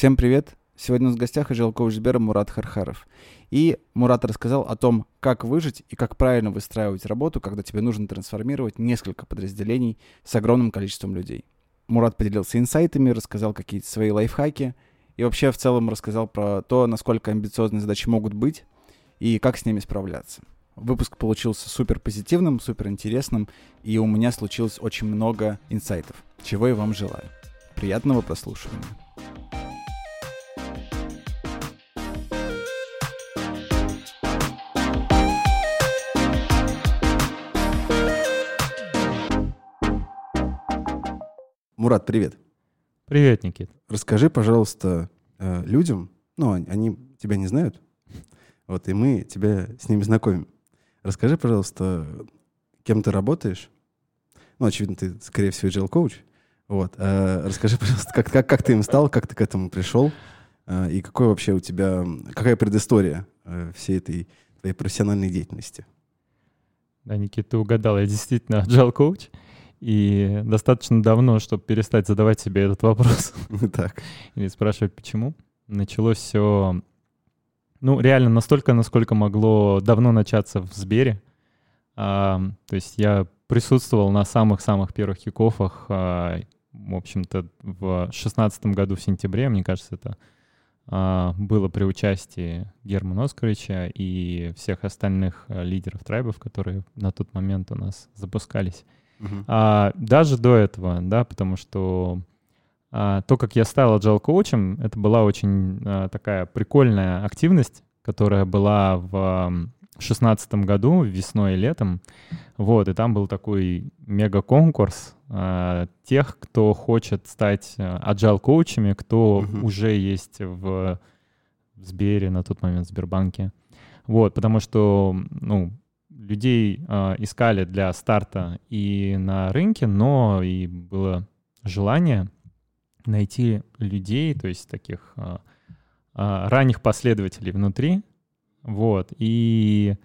Всем привет! Сегодня у нас в гостях коуч Сбера Мурат Хархаров. И Мурат рассказал о том, как выжить и как правильно выстраивать работу, когда тебе нужно трансформировать несколько подразделений с огромным количеством людей. Мурат поделился инсайтами, рассказал какие-то свои лайфхаки и вообще в целом рассказал про то, насколько амбициозные задачи могут быть и как с ними справляться. Выпуск получился супер позитивным, супер интересным, и у меня случилось очень много инсайтов, чего я вам желаю. Приятного прослушивания. Мурат, привет. Привет, Никит. Расскажи, пожалуйста, э, людям, ну, они тебя не знают, вот, и мы тебя с ними знакомим. Расскажи, пожалуйста, кем ты работаешь? Ну, очевидно, ты, скорее всего, agile коуч. Вот. А расскажи, пожалуйста, как, как, как ты им стал, как ты к этому пришел, а, и какой вообще у тебя, какая предыстория э, всей этой твоей профессиональной деятельности? Да, Никит, ты угадал, я действительно agile коуч. И достаточно давно, чтобы перестать задавать себе этот вопрос. Так. Или спрашивать, почему. Началось все, ну, реально настолько, насколько могло давно начаться в Сбере. А, то есть я присутствовал на самых-самых первых кикофах, а, в общем-то, в шестнадцатом году в сентябре, мне кажется, это а, было при участии Германа Оскаровича и всех остальных а, лидеров трайбов, которые на тот момент у нас запускались. Uh-huh. А, даже до этого, да, потому что а, то, как я стал agile коучем, это была очень а, такая прикольная активность, которая была в шестнадцатом году, весной и летом. Вот, и там был такой мега-конкурс а, тех, кто хочет стать а, agile коучами, кто uh-huh. уже есть в, в Сбере на тот момент, в Сбербанке. Вот, потому что, ну, людей э, искали для старта и на рынке, но и было желание найти людей, то есть таких э, э, ранних последователей внутри. Вот. И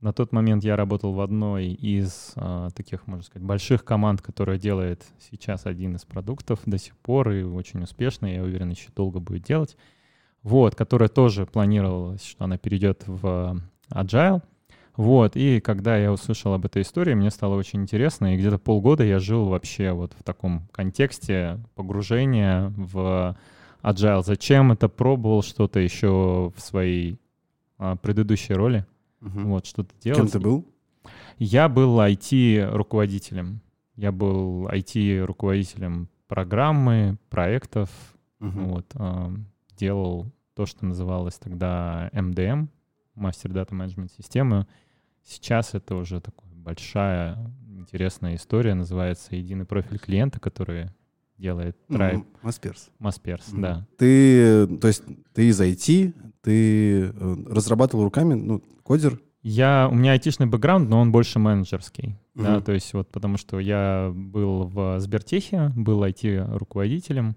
на тот момент я работал в одной из э, таких, можно сказать, больших команд, которая делает сейчас один из продуктов до сих пор и очень успешно, я уверен, еще долго будет делать. Вот, которая тоже планировалась, что она перейдет в Agile. Вот, и когда я услышал об этой истории, мне стало очень интересно, и где-то полгода я жил вообще вот в таком контексте погружения в agile. Зачем это пробовал что-то еще в своей а, предыдущей роли? Угу. Вот, что-то делать. Кем ты был? Я был IT-руководителем. Я был IT-руководителем программы, проектов. Угу. Вот, а, делал то, что называлось тогда MDM, Master Data Management системы. Сейчас это уже такая большая, интересная история, называется «Единый профиль клиента», который делает Tribe. Масперс. Масперс, mm-hmm. да. Ты, то есть ты из IT, ты э, разрабатывал руками, ну, кодер? Я, у меня айтишный бэкграунд, но он больше менеджерский. Mm-hmm. Да, то есть вот потому что я был в Сбертехе, был IT-руководителем.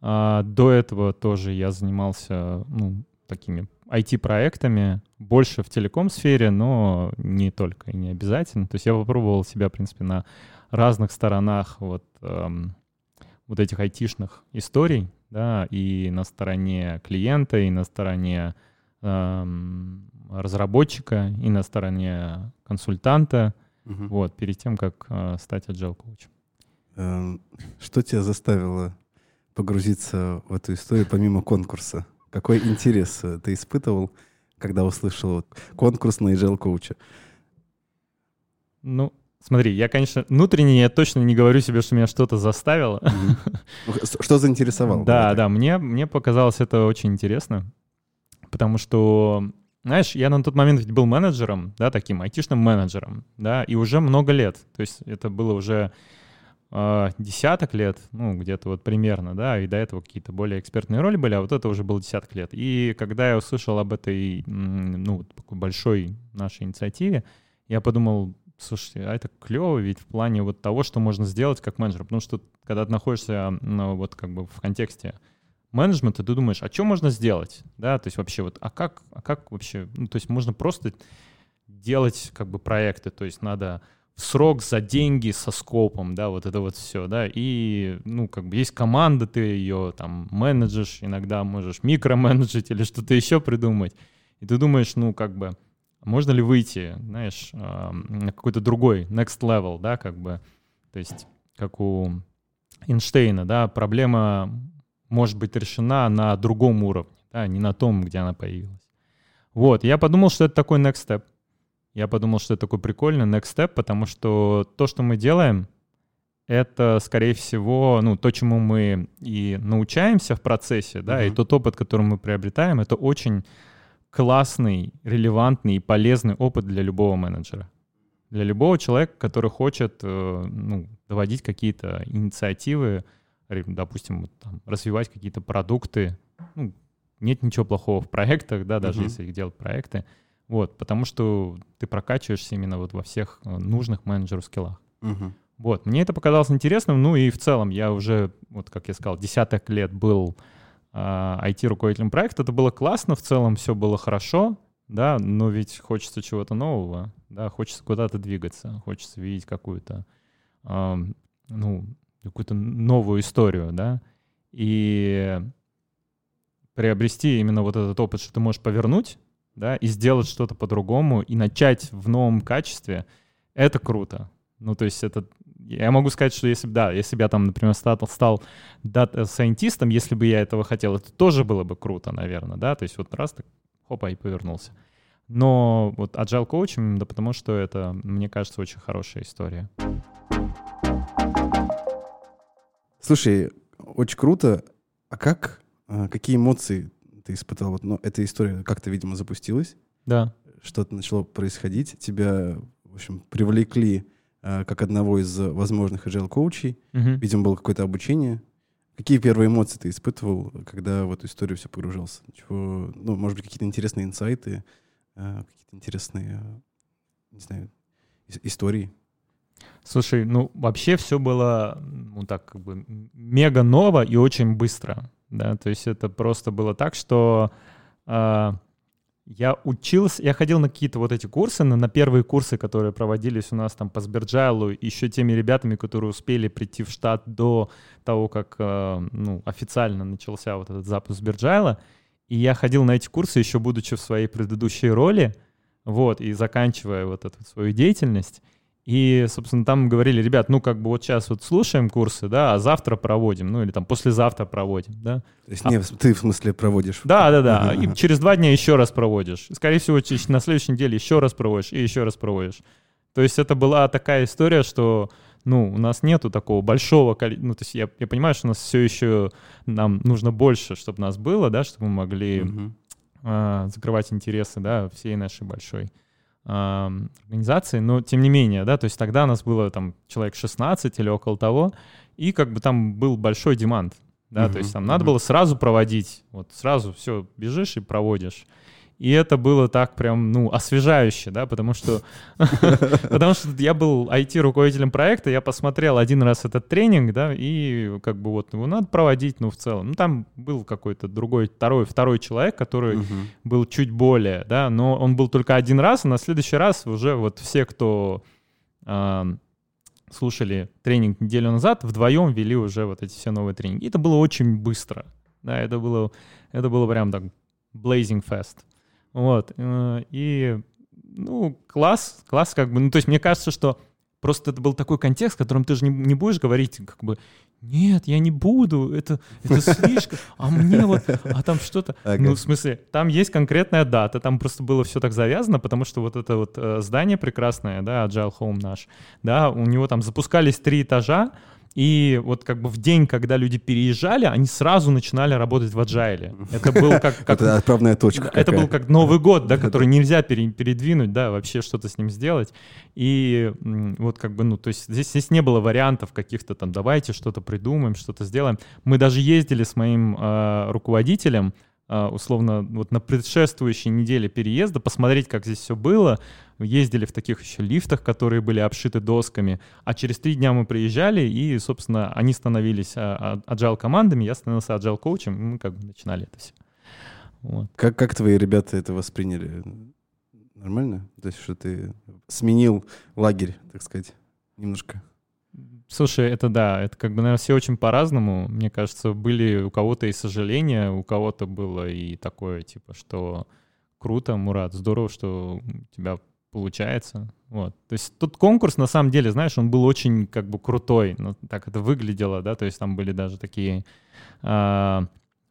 А, до этого тоже я занимался ну, такими IT-проектами, больше в телеком-сфере, но не только и не обязательно. То есть я попробовал себя, в принципе, на разных сторонах вот, эм, вот этих айтишных историй, да, и на стороне клиента, и на стороне эм, разработчика, и на стороне консультанта, угу. вот, перед тем, как э, стать agile коучем. Эм, что тебя заставило погрузиться в эту историю помимо конкурса? Какой интерес э, ты испытывал, когда услышал конкурс на agile коуча? Ну, смотри, я, конечно, внутренне я точно не говорю себе, что меня что-то заставило. Ну, что заинтересовало? Да, да, мне, мне показалось это очень интересно, потому что, знаешь, я на тот момент ведь был менеджером, да, таким айтишным менеджером, да, и уже много лет, то есть это было уже э, десяток лет, ну, где-то вот примерно, да, и до этого какие-то более экспертные роли были, а вот это уже было десяток лет. И когда я услышал об этой, ну, такой большой нашей инициативе, я подумал, слушайте, а это клево ведь в плане вот того, что можно сделать как менеджер, потому что когда ты находишься, ну, вот как бы в контексте менеджмента, ты думаешь, а что можно сделать, да, то есть вообще вот, а как, а как вообще, ну, то есть можно просто делать как бы проекты, то есть надо срок, за деньги, со скопом, да, вот это вот все, да, и, ну, как бы есть команда, ты ее там менеджешь, иногда можешь микроменеджить или что-то еще придумать, и ты думаешь, ну, как бы, можно ли выйти, знаешь, на какой-то другой, next level, да, как бы, то есть, как у Эйнштейна, да, проблема может быть решена на другом уровне, да, не на том, где она появилась. Вот, я подумал, что это такой next step. Я подумал, что это такой прикольный next step, потому что то, что мы делаем, это, скорее всего, ну, то, чему мы и научаемся в процессе, да, uh-huh. и тот опыт, который мы приобретаем, это очень классный, релевантный и полезный опыт для любого менеджера. Для любого человека, который хочет э, ну, доводить какие-то инициативы, допустим, там, развивать какие-то продукты. Ну, нет ничего плохого в проектах, да, даже uh-huh. если их делать проекты. Вот, потому что ты прокачиваешься именно вот во всех э, нужных менеджеру скиллах. Uh-huh. Вот, мне это показалось интересным, ну и в целом я уже, вот как я сказал, десяток лет был э, IT-руководителем проекта, это было классно, в целом все было хорошо, да, но ведь хочется чего-то нового, да, хочется куда-то двигаться, хочется видеть какую-то, э, ну, какую-то новую историю, да, и приобрести именно вот этот опыт, что ты можешь повернуть, да, и сделать что-то по-другому, и начать в новом качестве, это круто. Ну, то есть это... Я могу сказать, что если бы, да, если бы я там, например, стал, стал дата-сайентистом, если бы я этого хотел, это тоже было бы круто, наверное, да, то есть вот раз так, хопа, и повернулся. Но вот agile коучем, да потому что это, мне кажется, очень хорошая история. Слушай, очень круто. А как, а, какие эмоции ты испытал? Вот, ну, эта история как-то, видимо, запустилась. Да. Что-то начало происходить. Тебя, в общем, привлекли а, как одного из возможных agile коучей. Угу. Видимо, было какое-то обучение. Какие первые эмоции ты испытывал, когда в эту историю все погружался? Чего, ну, может быть, какие-то интересные инсайты, а, какие-то интересные, не знаю, истории? Слушай, ну вообще все было, ну так как бы мега ново и очень быстро, да, то есть это просто было так, что э, я учился, я ходил на какие-то вот эти курсы, на, на первые курсы, которые проводились у нас там по Сберджайлу, еще теми ребятами, которые успели прийти в штат до того, как э, ну, официально начался вот этот запуск Сберджайла, и я ходил на эти курсы еще будучи в своей предыдущей роли, вот, и заканчивая вот эту свою деятельность, и, собственно, там говорили, ребят, ну, как бы вот сейчас вот слушаем курсы, да, а завтра проводим, ну, или там послезавтра проводим, да. То есть а... не, ты в смысле проводишь? Да, да, да. И через два дня еще раз проводишь. Скорее всего, на следующей неделе еще раз проводишь и еще раз проводишь. То есть это была такая история, что, ну, у нас нету такого большого количества, ну, то есть я, я понимаю, что у нас все еще, нам нужно больше, чтобы нас было, да, чтобы мы могли угу. э, закрывать интересы, да, всей нашей большой организации, но тем не менее, да, то есть тогда у нас было там человек 16 или около того, и как бы там был большой демант, да, uh-huh, то есть там uh-huh. надо было сразу проводить, вот сразу все, бежишь и проводишь. И это было так прям, ну, освежающе, да, потому что, потому что я был IT-руководителем проекта, я посмотрел один раз этот тренинг, да, и как бы вот его надо проводить, ну, в целом. Ну, там был какой-то другой, второй, второй человек, который был чуть более, да, но он был только один раз, а на следующий раз уже вот все, кто э, слушали тренинг неделю назад, вдвоем вели уже вот эти все новые тренинги. И это было очень быстро, да, это было, это было прям так blazing fast. Вот. Э, и, ну, класс, класс как бы. Ну, то есть мне кажется, что просто это был такой контекст, в котором ты же не, не будешь говорить как бы нет, я не буду, это, это слишком, а мне вот, а там что-то, ага. ну, в смысле, там есть конкретная дата, там просто было все так завязано, потому что вот это вот э, здание прекрасное, да, Agile Home наш, да, у него там запускались три этажа, и вот как бы в день, когда люди переезжали, они сразу начинали работать в Agile. Это был как... как это отправная точка. Это был как Новый год, да, который нельзя пере, передвинуть, да, вообще что-то с ним сделать. И вот как бы, ну, то есть здесь, здесь не было вариантов каких-то там, давайте что-то придумаем, что-то сделаем. Мы даже ездили с моим э, руководителем, условно, вот на предшествующей неделе переезда, посмотреть, как здесь все было. Ездили в таких еще лифтах, которые были обшиты досками. А через три дня мы приезжали, и, собственно, они становились а, а, agile командами, я становился agile коучем, и мы как бы начинали это все. Вот. Как, как твои ребята это восприняли? нормально? То есть, что ты сменил лагерь, так сказать, немножко? Слушай, это да, это как бы, наверное, все очень по-разному. Мне кажется, были у кого-то и сожаления, у кого-то было и такое, типа, что круто, Мурат, здорово, что у тебя получается. Вот. То есть тут конкурс, на самом деле, знаешь, он был очень как бы крутой, ну, так это выглядело, да, то есть там были даже такие э,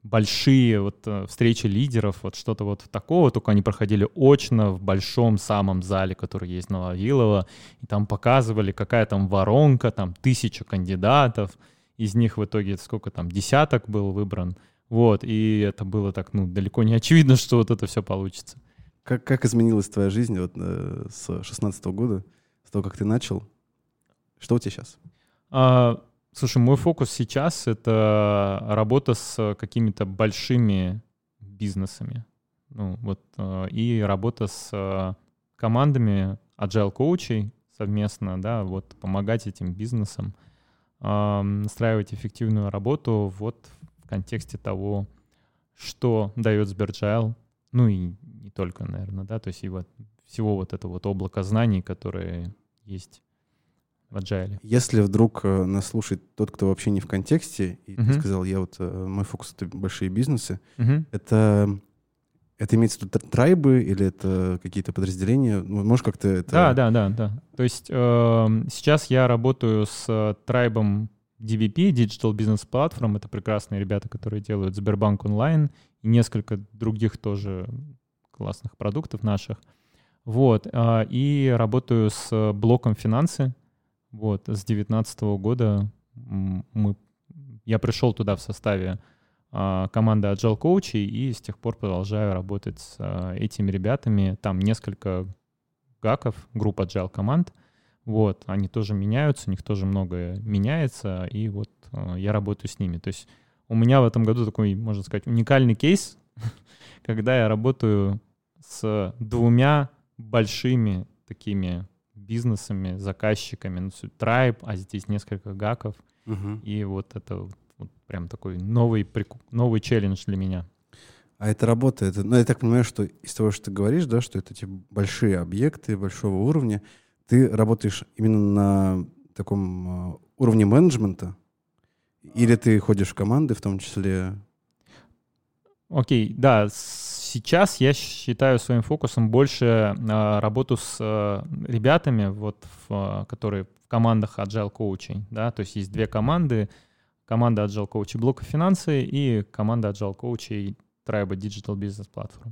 большие вот э, встречи лидеров, вот что-то вот такого, только они проходили очно в большом самом зале, который есть на Вавилова, и там показывали, какая там воронка, там тысяча кандидатов, из них в итоге сколько там, десяток был выбран, вот, и это было так, ну, далеко не очевидно, что вот это все получится. Как, как изменилась твоя жизнь вот, э, с 16 года, с того, как ты начал? Что у тебя сейчас? А, слушай, мой фокус сейчас — это работа с какими-то большими бизнесами. Ну, вот, э, и работа с э, командами agile коучей совместно, да, вот помогать этим бизнесам э, настраивать эффективную работу вот в контексте того, что дает Сберджайл, ну и не только, наверное, да, то есть и вот всего вот этого вот облака знаний, которые есть в Agile. Если вдруг э, нас слушает тот, кто вообще не в контексте, и uh-huh. ты сказал, я вот, э, мой фокус — это большие бизнесы, uh-huh. это это имеется в виду трайбы или это какие-то подразделения? Можешь как-то это... Да, да, да, да. То есть э, сейчас я работаю с трайбом DBP, Digital Business Platform. Это прекрасные ребята, которые делают Сбербанк онлайн и несколько других тоже классных продуктов наших. Вот. И работаю с блоком финансы. Вот. С 2019 года мы, я пришел туда в составе а, команды Agile Coach и с тех пор продолжаю работать с а, этими ребятами. Там несколько гаков, групп Agile команд — вот, они тоже меняются, у них тоже многое меняется, и вот э, я работаю с ними. То есть у меня в этом году такой, можно сказать, уникальный кейс, когда я работаю с двумя большими такими бизнесами, заказчиками, ну, Tribe, а здесь несколько гаков, угу. и вот это вот прям такой новый, новый челлендж для меня. А это работа, это, ну, я так понимаю, что из того, что ты говоришь, да, что это эти большие объекты большого уровня, ты работаешь именно на таком а, уровне менеджмента? Или ты ходишь в команды в том числе? Окей, okay, да, сейчас я считаю своим фокусом больше э, работу с э, ребятами, вот, в, которые в командах Agile Coaching, да, то есть есть две команды, команда Agile Coach Блока финансы и команда Agile Coach Tribe Digital Business Platform.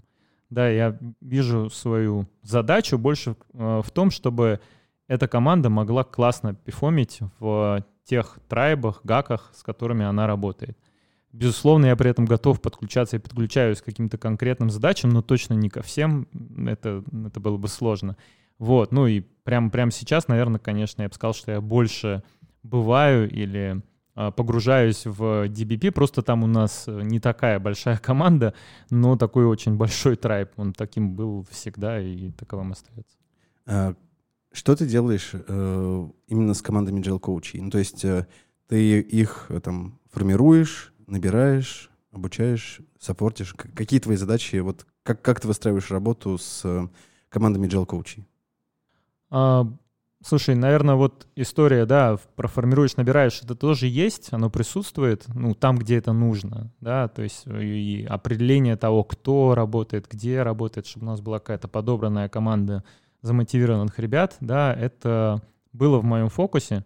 Да, я вижу свою задачу больше э, в том, чтобы эта команда могла классно пифомить в тех трайбах, гаках, с которыми она работает. Безусловно, я при этом готов подключаться и подключаюсь к каким-то конкретным задачам, но точно не ко всем. Это, это было бы сложно. Вот, ну и прямо, прямо сейчас, наверное, конечно, я бы сказал, что я больше бываю или а, погружаюсь в DBP, просто там у нас не такая большая команда, но такой очень большой трайб. Он таким был всегда и таковым остается. А что ты делаешь э, именно с командами Agile коучей? Ну, то есть э, ты их э, там формируешь, набираешь, обучаешь, саппортишь? Какие твои задачи? Вот как, как ты выстраиваешь работу с э, командами Agile коучей? А, Слушай, наверное, вот история, да, про формируешь, набираешь, это тоже есть, оно присутствует, ну, там, где это нужно, да, то есть э, и определение того, кто работает, где работает, чтобы у нас была какая-то подобранная команда замотивированных ребят, да, это было в моем фокусе,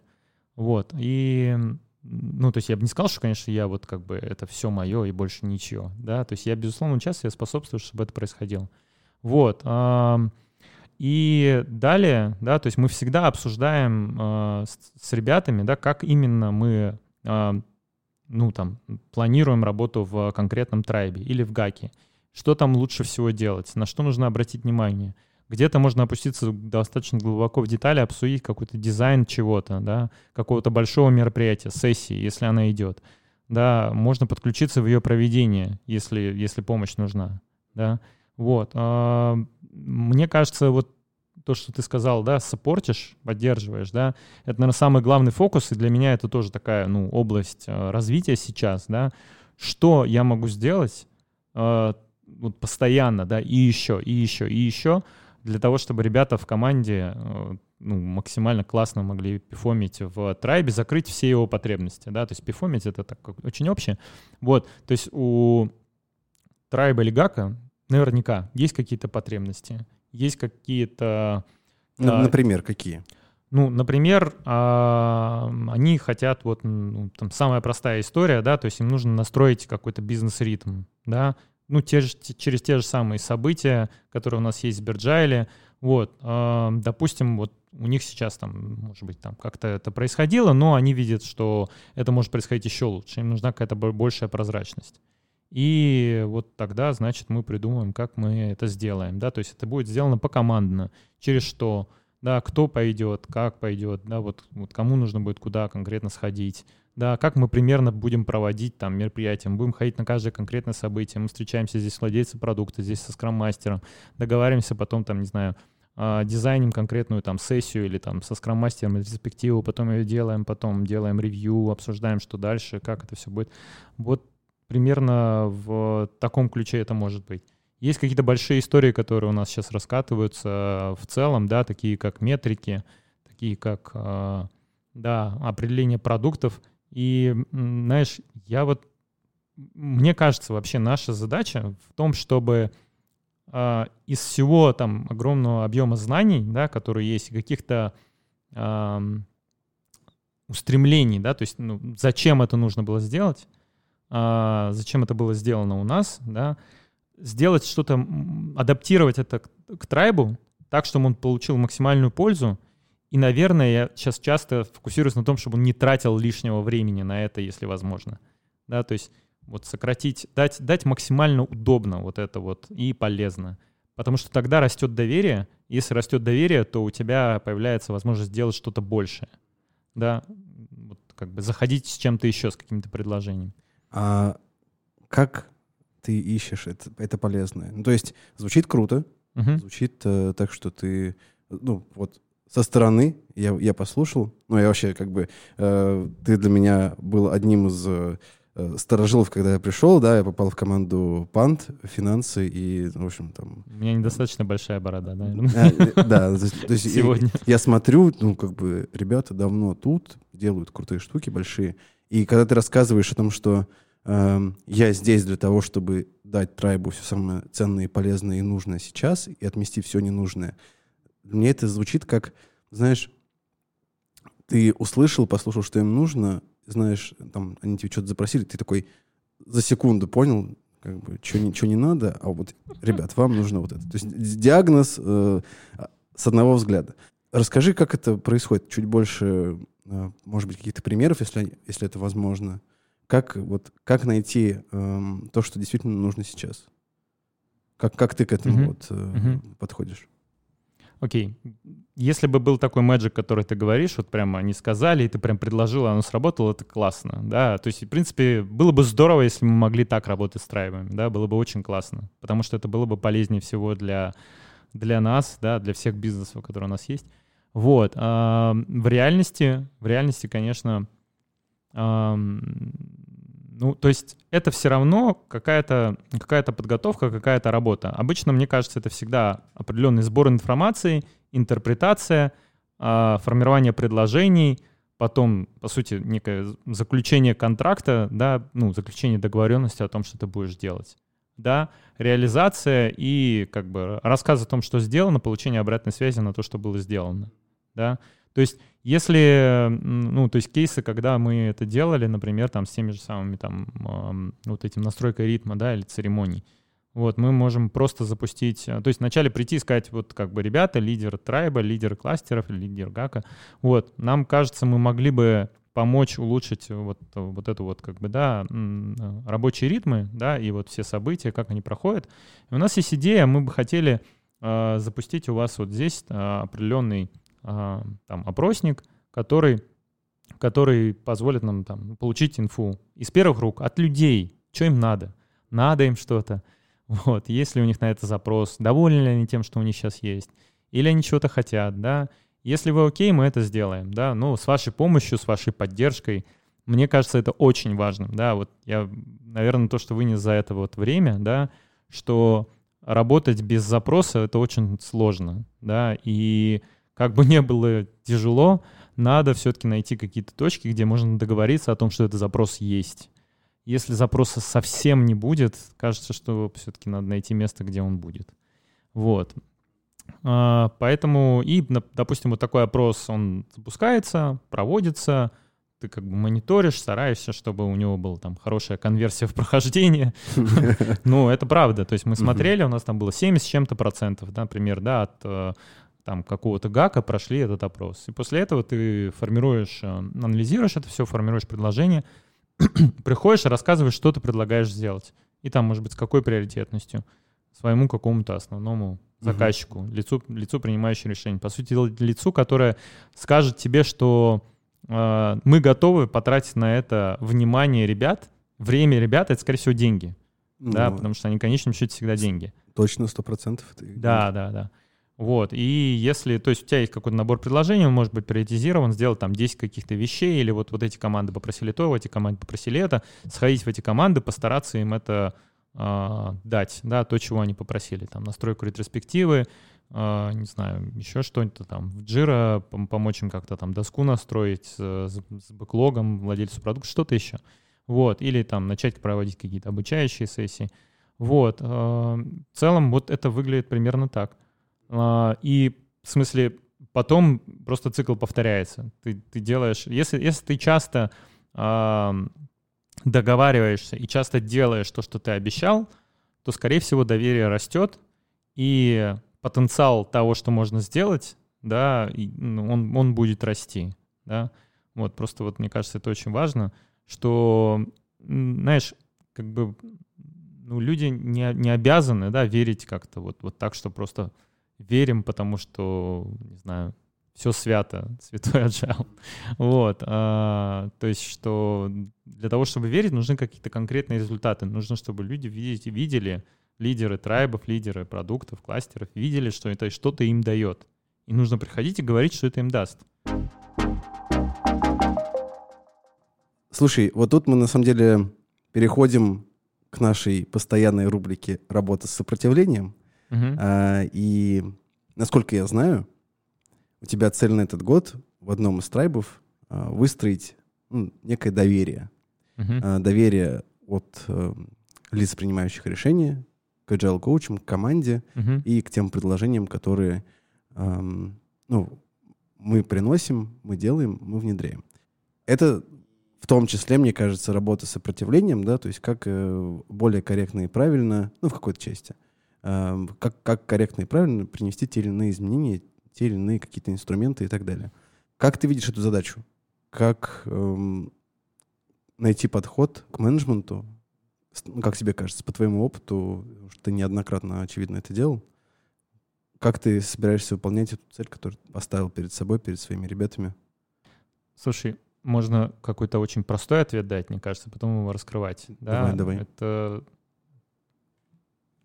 вот, и, ну, то есть я бы не сказал, что, конечно, я вот как бы это все мое и больше ничего, да, то есть я, безусловно, участвую, я способствую, чтобы это происходило. Вот, и далее, да, то есть мы всегда обсуждаем э, с, ребятами, да, как именно мы, э, ну, там, планируем работу в конкретном трайбе или в гаке. Что там лучше всего делать, на что нужно обратить внимание. Где-то можно опуститься достаточно глубоко в детали, обсудить какой-то дизайн чего-то, да, какого-то большого мероприятия, сессии, если она идет. Да, можно подключиться в ее проведение, если, если помощь нужна, да. Вот. А, мне кажется, вот то, что ты сказал, да, саппортишь, поддерживаешь, да, это, наверное, самый главный фокус, и для меня это тоже такая, ну, область э, развития сейчас, да, что я могу сделать э, вот постоянно, да, и еще, и еще, и еще, для того, чтобы ребята в команде э, ну, максимально классно могли пифомить в трайбе, закрыть все его потребности, да, то есть пифомить это так очень общее. Вот, то есть у трайба или гака наверняка есть какие-то потребности, есть какие-то... Например, какие? Ну, например, а, они хотят, вот, ну, там, самая простая история, да, то есть им нужно настроить какой-то бизнес-ритм, да, ну, те же, через те же самые события, которые у нас есть в Берджайле, вот, а, допустим, вот у них сейчас там, может быть, там как-то это происходило, но они видят, что это может происходить еще лучше, им нужна какая-то большая прозрачность. И вот тогда, значит, мы придумаем, как мы это сделаем, да, то есть это будет сделано покомандно, через что, да, кто пойдет, как пойдет, да, вот, вот кому нужно будет куда конкретно сходить, да, как мы примерно будем проводить там мероприятия, мы будем ходить на каждое конкретное событие, мы встречаемся здесь с владельцем продукта, здесь со скрам-мастером, договариваемся потом там, не знаю, а, дизайним конкретную там сессию или там со скрам-мастером ретроспективу, потом ее делаем, потом делаем ревью, обсуждаем, что дальше, как это все будет. Вот примерно в таком ключе это может быть. Есть какие-то большие истории, которые у нас сейчас раскатываются в целом, да, такие как метрики, такие как, а, да, определение продуктов. И, знаешь, я вот, мне кажется, вообще наша задача в том, чтобы э, из всего там огромного объема знаний, да, которые есть, каких-то э, устремлений, да, то есть ну, зачем это нужно было сделать, э, зачем это было сделано у нас, да, сделать что-то, адаптировать это к, к трайбу так, чтобы он получил максимальную пользу, и, наверное, я сейчас часто фокусируюсь на том, чтобы он не тратил лишнего времени на это, если возможно. Да, то есть вот сократить, дать, дать максимально удобно вот это вот и полезно. Потому что тогда растет доверие. Если растет доверие, то у тебя появляется возможность сделать что-то большее. Да, вот как бы заходить с чем-то еще, с каким-то предложением. А как ты ищешь это, это полезное? Ну, то есть звучит круто, угу. звучит э, так, что ты, ну, вот со стороны я, я послушал, ну, я вообще как бы, э, ты для меня был одним из э, Э, Сторожилов, когда я пришел, да, я попал в команду Пант, финансы и, в общем, там... У меня недостаточно большая борода, наверное. А, да, то есть Сегодня. Я, смотрю, ну, как бы, ребята давно тут, делают крутые штуки большие, и когда ты рассказываешь о том, что э, я здесь для того, чтобы дать трайбу все самое ценное и полезное и нужное сейчас, и отмести все ненужное, мне это звучит как, знаешь, ты услышал, послушал, что им нужно, знаешь, там, они тебе что-то запросили, ты такой за секунду понял, как бы, что ничего не надо, а вот, ребят, вам нужно вот это. То есть диагноз э, с одного взгляда. Расскажи, как это происходит, чуть больше, э, может быть, каких-то примеров, если, если это возможно. Как, вот, как найти э, то, что действительно нужно сейчас? Как, как ты к этому uh-huh. вот, э, uh-huh. подходишь? Окей. Если бы был такой мэджик, который ты говоришь, вот прямо они сказали, и ты прям предложил, оно сработало, это классно, да. То есть, в принципе, было бы здорово, если мы могли так работать с трайбами, да, было бы очень классно, потому что это было бы полезнее всего для, для нас, да, для всех бизнесов, которые у нас есть. Вот. А, в реальности, в реальности, конечно, ну, то есть это все равно какая-то какая подготовка, какая-то работа. Обычно, мне кажется, это всегда определенный сбор информации, интерпретация, а, формирование предложений, потом, по сути, некое заключение контракта, да, ну, заключение договоренности о том, что ты будешь делать. Да, реализация и как бы рассказ о том, что сделано, получение обратной связи на то, что было сделано. Да, то есть если, ну, то есть кейсы, когда мы это делали, например, там с теми же самыми там вот этим настройкой ритма, да, или церемоний, вот, мы можем просто запустить, то есть вначале прийти и сказать, вот как бы, ребята, лидер трайба, лидер кластеров, лидер гака, вот, нам кажется, мы могли бы помочь улучшить вот, вот эту вот, как бы, да, рабочие ритмы, да, и вот все события, как они проходят. И у нас есть идея, мы бы хотели э, запустить у вас вот здесь э, определенный а, там, опросник, который, который позволит нам там, получить инфу из первых рук от людей, что им надо. Надо им что-то. Вот, есть ли у них на это запрос, довольны ли они тем, что у них сейчас есть, или они чего-то хотят, да. Если вы окей, мы это сделаем, да. Ну, с вашей помощью, с вашей поддержкой. Мне кажется, это очень важно, да. Вот я, наверное, то, что вынес за это вот время, да, что работать без запроса это очень сложно, да, и как бы не было тяжело, надо все-таки найти какие-то точки, где можно договориться о том, что этот запрос есть. Если запроса совсем не будет, кажется, что все-таки надо найти место, где он будет. Вот. А, поэтому и, допустим, вот такой опрос, он запускается, проводится, ты как бы мониторишь, стараешься, чтобы у него была там хорошая конверсия в прохождение. Ну, это правда. То есть мы смотрели, у нас там было 70 с чем-то процентов, например, да, от э, там какого-то гака прошли этот опрос. И после этого ты формируешь, э, анализируешь это все, формируешь предложение, приходишь и рассказываешь, что ты предлагаешь сделать. И там, может быть, с какой приоритетностью своему какому-то основному заказчику, угу. лицу, лицу, принимающему решение. По сути лицу, которое скажет тебе, что э, мы готовы потратить на это внимание ребят, время ребят, это, скорее всего, деньги. Ну, да, потому что они в конечном счете всегда деньги. Точно, сто процентов. Да, да, да. Вот, и если, то есть у тебя есть какой-то набор предложений, он может быть приоритизирован, сделать там 10 каких-то вещей, или вот, вот эти команды попросили то, эти команды попросили это, сходить в эти команды, постараться им это э, дать, да, то, чего они попросили, там, настройку ретроспективы, э, не знаю, еще что-нибудь там, в Jira помочь им как-то там доску настроить с, с бэклогом владельцу продукта, что-то еще, вот, или там начать проводить какие-то обучающие сессии, вот, э, в целом вот это выглядит примерно так. А, и в смысле потом просто цикл повторяется. Ты, ты делаешь, если, если ты часто договариваешься и часто делаешь то, что ты обещал, то, скорее всего, доверие растет, и потенциал того, что можно сделать, да, ну, он, он будет расти, да. Вот, просто вот мне кажется, это очень важно, что, знаешь, как бы, ну, люди не, не обязаны, да, верить как-то вот, вот так, что просто верим, потому что, не знаю, все свято, святой agile. Вот. А, то есть, что для того, чтобы верить, нужны какие-то конкретные результаты. Нужно, чтобы люди видите, видели, лидеры трайбов, лидеры продуктов, кластеров, видели, что это что-то им дает. И нужно приходить и говорить, что это им даст. Слушай, вот тут мы на самом деле переходим к нашей постоянной рубрике «Работа с сопротивлением». Uh-huh. А, и насколько я знаю, у тебя цель на этот год в одном из трайбов а, выстроить ну, некое доверие. Uh-huh. А, доверие от а, лиц, принимающих решения, к agile коучам, к команде uh-huh. и к тем предложениям, которые а, ну, мы приносим, мы делаем, мы внедряем. Это в том числе, мне кажется, работа с сопротивлением, да, то есть как э, более корректно и правильно, ну, в какой-то части, Эм, как, как корректно и правильно принести те или иные изменения, те или иные какие-то инструменты и так далее. Как ты видишь эту задачу? Как эм, найти подход к менеджменту? Ну, как тебе кажется, по твоему опыту, что ты неоднократно, очевидно, это делал, как ты собираешься выполнять эту цель, которую поставил перед собой, перед своими ребятами? Слушай, можно какой-то очень простой ответ дать, мне кажется, потом его раскрывать. Давай, да? давай. Это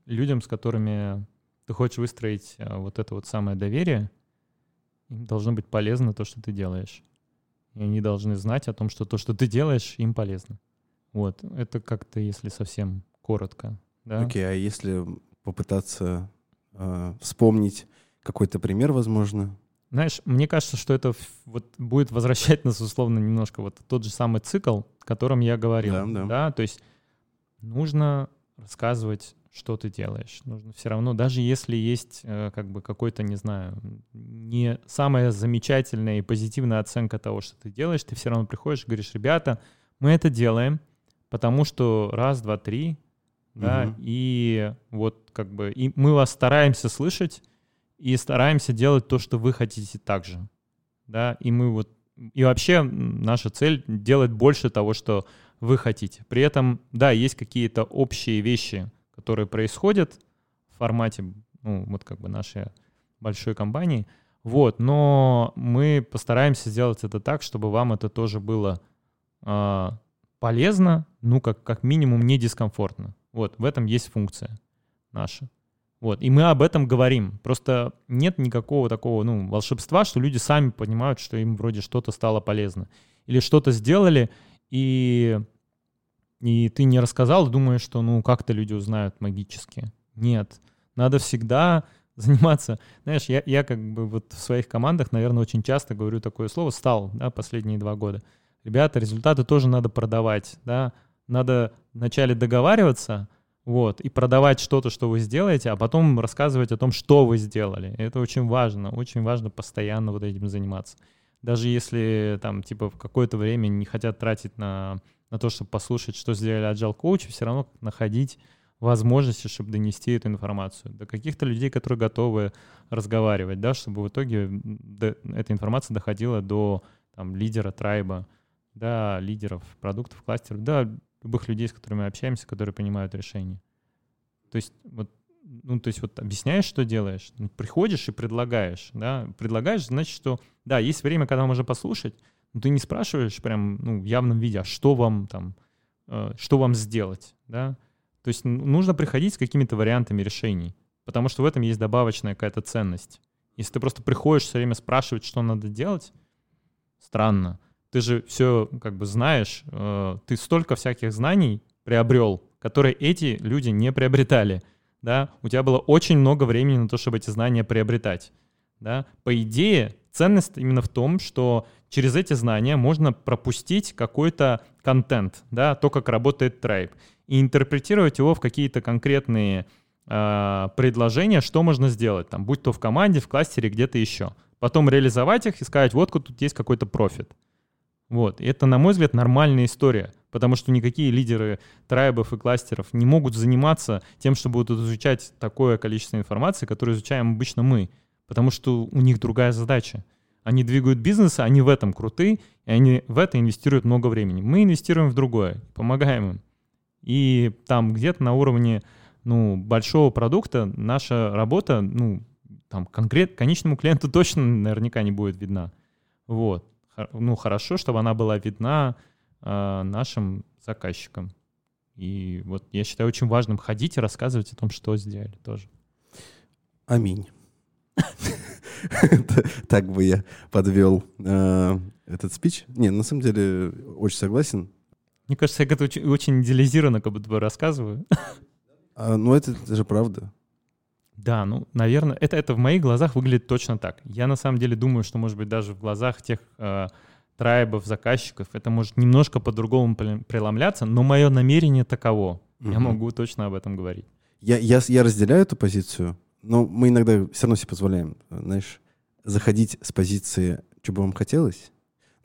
людям, с которыми ты хочешь выстроить э, вот это вот самое доверие, им должно быть полезно то, что ты делаешь. И они должны знать о том, что то, что ты делаешь, им полезно. Вот, это как-то, если совсем коротко. Да? Окей, okay, а если попытаться э, вспомнить какой-то пример, возможно? Знаешь, мне кажется, что это вот будет возвращать нас условно немножко вот тот же самый цикл, о котором я говорил. Да, да. да? То есть нужно рассказывать что ты делаешь. Нужно все равно, даже если есть э, как бы какой-то, не знаю, не самая замечательная и позитивная оценка того, что ты делаешь, ты все равно приходишь и говоришь, ребята, мы это делаем, потому что раз, два, три, да, угу. и вот как бы и мы вас стараемся слышать и стараемся делать то, что вы хотите также, да, и мы вот и вообще наша цель делать больше того, что вы хотите. При этом, да, есть какие-то общие вещи, которые происходят в формате, ну, вот как бы нашей большой компании. Вот, но мы постараемся сделать это так, чтобы вам это тоже было э, полезно, ну, как, как минимум не дискомфортно. Вот, в этом есть функция наша. Вот, и мы об этом говорим. Просто нет никакого такого, ну, волшебства, что люди сами понимают, что им вроде что-то стало полезно. Или что-то сделали, и и ты не рассказал, думаешь, что ну как-то люди узнают магически. Нет. Надо всегда заниматься. Знаешь, я, я как бы вот в своих командах, наверное, очень часто говорю такое слово «стал», да, последние два года. Ребята, результаты тоже надо продавать, да, надо вначале договариваться, вот, и продавать что-то, что вы сделаете, а потом рассказывать о том, что вы сделали. Это очень важно, очень важно постоянно вот этим заниматься. Даже если там, типа, в какое-то время не хотят тратить на, на то, чтобы послушать, что сделали agile коучи, все равно находить возможности, чтобы донести эту информацию до каких-то людей, которые готовы разговаривать, да, чтобы в итоге эта информация доходила до там, лидера трайба, да, лидеров продуктов, кластеров, да, любых людей, с которыми мы общаемся, которые принимают решения. То есть вот ну, то есть вот объясняешь, что делаешь, приходишь и предлагаешь, да, предлагаешь, значит, что, да, есть время, когда можно послушать, но ты не спрашиваешь прям, ну, в явном виде, а что вам там, э, что вам сделать, да, то есть нужно приходить с какими-то вариантами решений, потому что в этом есть добавочная какая-то ценность. Если ты просто приходишь все время спрашивать, что надо делать, странно. Ты же все как бы знаешь, э, ты столько всяких знаний приобрел, которые эти люди не приобретали. Да? У тебя было очень много времени на то, чтобы эти знания приобретать. Да? По идее, ценность именно в том, что через эти знания можно пропустить какой-то контент, да, то, как работает Tribe и интерпретировать его в какие-то конкретные э, предложения, что можно сделать, там, будь то в команде, в кластере, где-то еще. Потом реализовать их и сказать, вот тут есть какой-то профит. Вот. И это, на мой взгляд, нормальная история, потому что никакие лидеры трайбов и кластеров не могут заниматься тем, что будут изучать такое количество информации, которое изучаем обычно мы, потому что у них другая задача. Они двигают бизнес, они в этом круты, и они в это инвестируют много времени. Мы инвестируем в другое, помогаем им. И там где-то на уровне ну, большого продукта наша работа, ну, там конкрет, конечному клиенту точно наверняка не будет видна. Вот. Ну, хорошо, чтобы она была видна э, нашим заказчикам. И вот я считаю очень важным ходить и рассказывать о том, что сделали тоже. Аминь. Так бы я подвел э, этот спич. Не, на самом деле очень согласен. Мне кажется, я это очень, идеализированно как будто бы рассказываю. А, ну, это, это же правда. Да, ну, наверное, это, это в моих глазах выглядит точно так. Я на самом деле думаю, что, может быть, даже в глазах тех э, трайбов, заказчиков, это может немножко по-другому преломляться, но мое намерение таково. Угу. Я могу точно об этом говорить. Я, я, я разделяю эту позицию, но мы иногда все равно себе позволяем, знаешь, заходить с позиции, что бы вам хотелось.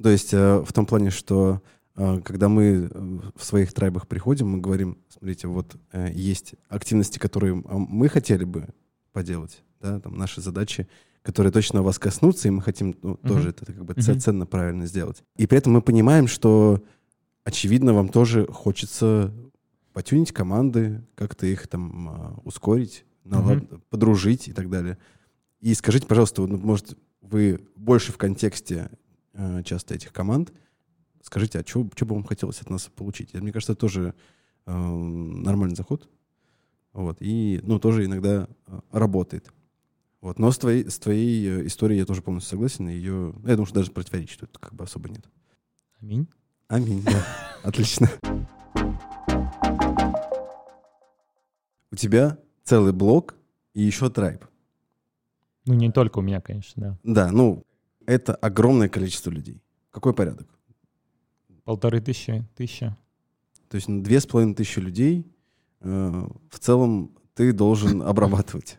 То есть э, в том плане, что а, когда мы э, в своих трайбах приходим, мы говорим, смотрите, вот э, есть активности, которые мы хотели бы поделать, да, там наши задачи, которые точно вас коснутся, и мы хотим ну, uh-huh. тоже это как бы uh-huh. ценно правильно сделать. И при этом мы понимаем, что очевидно вам тоже хочется потюнить команды, как-то их там ускорить, налад... uh-huh. подружить и так далее. И скажите, пожалуйста, ну, может, вы больше в контексте э, часто этих команд, скажите, а что бы вам хотелось от нас получить? Мне кажется, это тоже э, нормальный заход. Вот. И, ну, тоже иногда э, работает. Вот. Но с твоей, с твоей э, историей я тоже полностью согласен. Ее, я думаю, что даже противоречить тут как бы особо нет. Аминь. Аминь, да. Отлично. У тебя целый блок и еще трайб. Ну, не только у меня, конечно, да. Да, ну, это огромное количество людей. Какой порядок? Полторы тысячи, тысяча. То есть две с половиной тысячи людей э, в целом ты должен обрабатывать.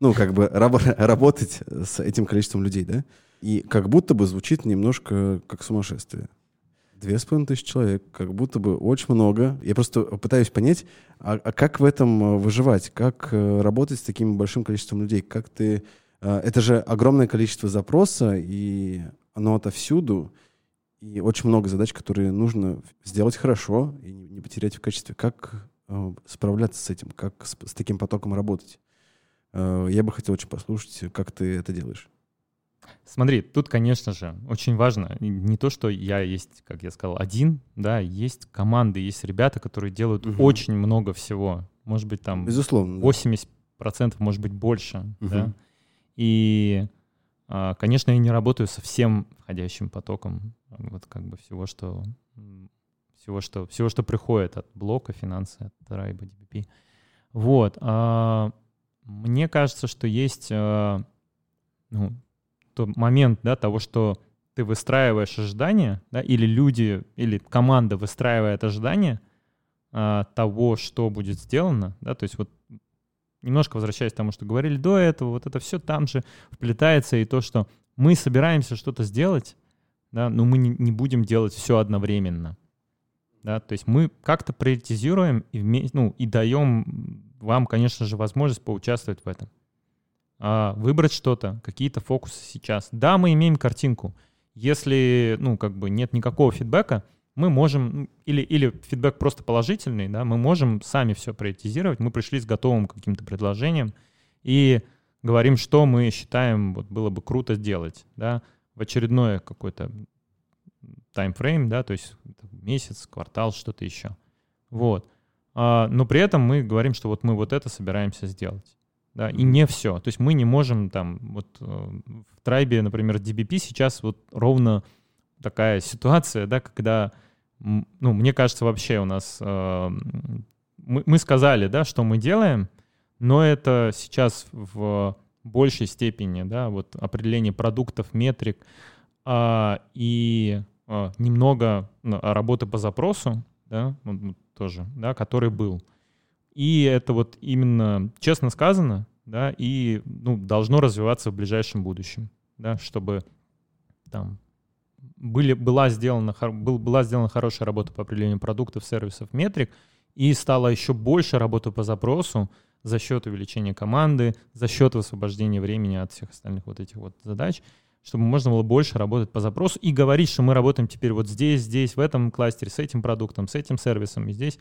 Ну, как бы раб работать с этим количеством людей, да? И как будто бы звучит немножко как сумасшествие. Две с половиной тысячи человек, как будто бы очень много. Я просто пытаюсь понять, а, а как в этом э, выживать? Как э, работать с таким большим количеством людей? Как ты... Э, это же огромное количество запроса, и оно отовсюду и очень много задач, которые нужно сделать хорошо и не потерять в качестве. Как справляться с этим, как с, с таким потоком работать? Я бы хотел очень послушать, как ты это делаешь. Смотри, тут, конечно же, очень важно не то, что я есть, как я сказал, один, да, есть команды, есть ребята, которые делают угу. очень много всего. Может быть, там Безусловно, 80%, да. может быть, больше. Угу. Да? И, а, конечно, я не работаю со всем входящим потоком вот как бы всего, что всего, что, всего, что приходит от блока, финансы, от Райба, DBP. Вот. А, Мне кажется, что есть э, ну, тот момент да, того, что ты выстраиваешь ожидания, да, или люди, или команда выстраивает ожидания э, того, что будет сделано, да, то есть вот немножко возвращаясь к тому, что говорили до этого, вот это все там же вплетается, и то, что мы собираемся что-то сделать, да, но мы не, не будем делать все одновременно. Да, то есть мы как-то приоритизируем и, вместе, ну, и даем вам, конечно же, возможность поучаствовать в этом. А, выбрать что-то, какие-то фокусы сейчас. Да, мы имеем картинку. Если, ну, как бы нет никакого фидбэка, мы можем, ну, или, или фидбэк просто положительный, да, мы можем сами все приоритизировать, мы пришли с готовым каким-то предложением и говорим, что мы считаем, вот было бы круто сделать, да, в очередное какой-то таймфрейм, да, то есть месяц, квартал, что-то еще. Вот. А, но при этом мы говорим, что вот мы вот это собираемся сделать. Да, и не все. То есть мы не можем там, вот э, в трайбе, например, DBP сейчас вот ровно такая ситуация, да, когда ну, мне кажется, вообще у нас... Э, мы, мы сказали, да, что мы делаем, но это сейчас в большей степени, да, вот определение продуктов, метрик э, и э, немного ну, работы по запросу, да, тоже, да, который был. И это вот именно честно сказано, да, и ну, должно развиваться в ближайшем будущем, да, чтобы там были, была, сделана, был, была сделана хорошая работа по определению продуктов, сервисов, метрик, и стало еще больше работы по запросу за счет увеличения команды, за счет высвобождения времени от всех остальных вот этих вот задач, чтобы можно было больше работать по запросу и говорить, что мы работаем теперь вот здесь, здесь, в этом кластере, с этим продуктом, с этим сервисом и здесь.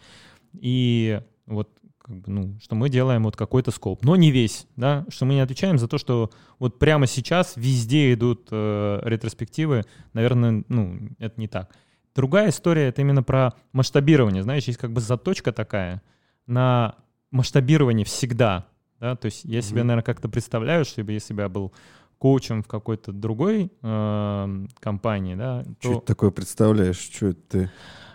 И вот как бы, ну, что мы делаем вот какой-то скоп, но не весь, да, что мы не отвечаем за то, что вот прямо сейчас везде идут э, ретроспективы, наверное, ну, это не так. Другая история — это именно про масштабирование, знаешь, есть как бы заточка такая на масштабирование всегда, да, то есть я себе, наверное, как-то представляю, что я был коучем в какой-то другой э, компании, да, то... Что ты такое представляешь? Что это ты?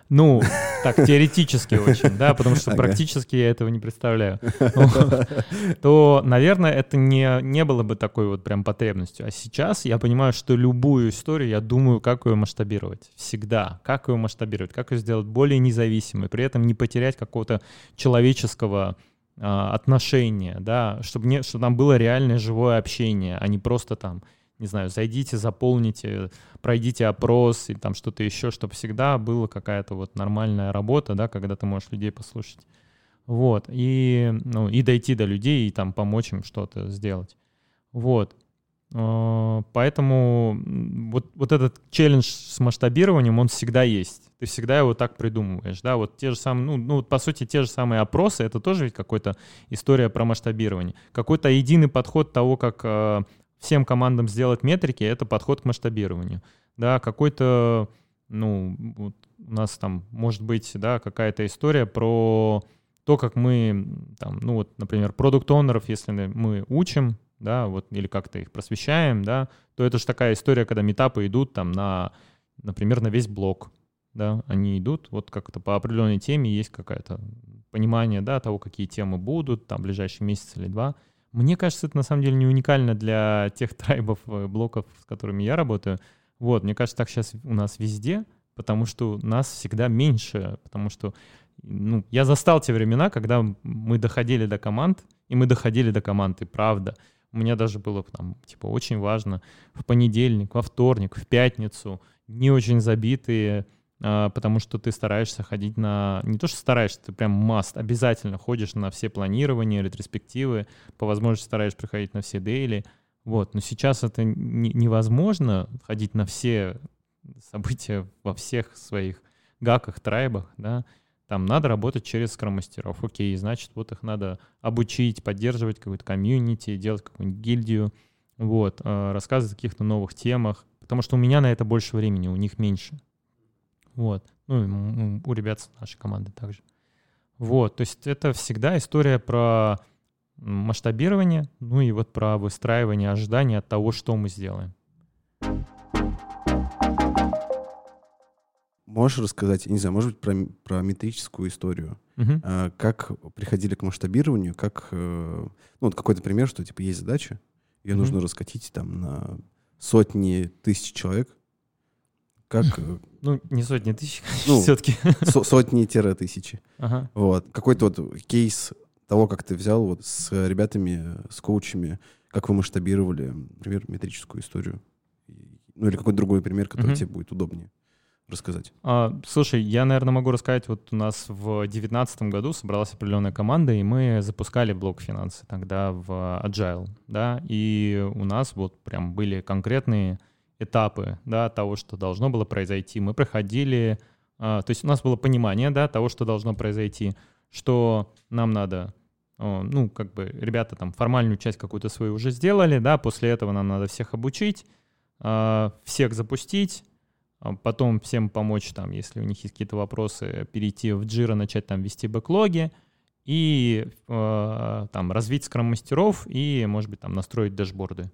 Ну, так, теоретически очень, да, потому что практически я этого не представляю. То, наверное, это не, не было бы такой вот прям потребностью. А сейчас я понимаю, что любую историю я думаю, как ее масштабировать. Всегда. Как ее масштабировать, как ее сделать более независимой, при этом не потерять какого-то человеческого а, отношения, да, чтобы, не, чтобы там было реальное живое общение, а не просто там не знаю, зайдите, заполните, пройдите опрос и там что-то еще, чтобы всегда была какая-то вот нормальная работа, да, когда ты можешь людей послушать. Вот, и, ну, и дойти до людей и там помочь им что-то сделать. Вот. А, поэтому вот, вот этот челлендж с масштабированием, он всегда есть. Ты всегда его так придумываешь, да, вот те же самые, ну, ну по сути, те же самые опросы, это тоже ведь какая-то история про масштабирование. Какой-то единый подход того, как а, всем командам сделать метрики, это подход к масштабированию. Да, какой-то, ну, вот у нас там может быть, да, какая-то история про то, как мы, там, ну вот, например, продукт-онеров, если мы учим, да, вот, или как-то их просвещаем, да, то это же такая история, когда метапы идут там на, например, на весь блок, да, они идут, вот как-то по определенной теме есть какое-то понимание, да, того, какие темы будут, там, ближайший месяц или два, мне кажется, это на самом деле не уникально для тех трайбов, э, блоков, с которыми я работаю. Вот, мне кажется, так сейчас у нас везде, потому что нас всегда меньше, потому что ну, я застал те времена, когда мы доходили до команд, и мы доходили до команды, правда. У меня даже было там, типа, очень важно в понедельник, во вторник, в пятницу, не очень забитые потому что ты стараешься ходить на... Не то, что стараешься, ты прям маст, обязательно ходишь на все планирования, ретроспективы, по возможности стараешься приходить на все дейли. Вот. Но сейчас это не, невозможно ходить на все события во всех своих гаках, трайбах, да, там надо работать через скромастеров. Окей, значит, вот их надо обучить, поддерживать какую-то комьюнити, делать какую-нибудь гильдию, вот, а, рассказывать о каких-то новых темах, потому что у меня на это больше времени, у них меньше. Вот. Ну, у ребят с нашей команды также. Вот, то есть это всегда история про масштабирование, ну и вот про выстраивание ожиданий от того, что мы сделаем. Можешь рассказать, не знаю, может быть, про, про метрическую историю? угу. а, как приходили к масштабированию, как, э, ну, вот какой-то пример, что, типа, есть задача, ее угу. нужно раскатить там на сотни тысяч человек, как... Э, ну, не сотни тысяч, ну, все-таки. Со Сотни-тысячи. Ага. Вот. Какой-то вот кейс того, как ты взял вот с ребятами, с коучами, как вы масштабировали, например, метрическую историю. Ну, или какой-то другой пример, который угу. тебе будет удобнее рассказать? А, слушай, я, наверное, могу рассказать. Вот у нас в 2019 году собралась определенная команда, и мы запускали блок финансы тогда в Agile, да, и у нас вот прям были конкретные этапы, да, того, что должно было произойти. Мы проходили, а, то есть у нас было понимание, да, того, что должно произойти, что нам надо ну, как бы ребята там формальную часть какую-то свою уже сделали, да, после этого нам надо всех обучить, а, всех запустить, а потом всем помочь, там, если у них есть какие-то вопросы, перейти в Jira, начать там вести бэклоги и там развить скрам-мастеров и, может быть, там настроить дэшборды.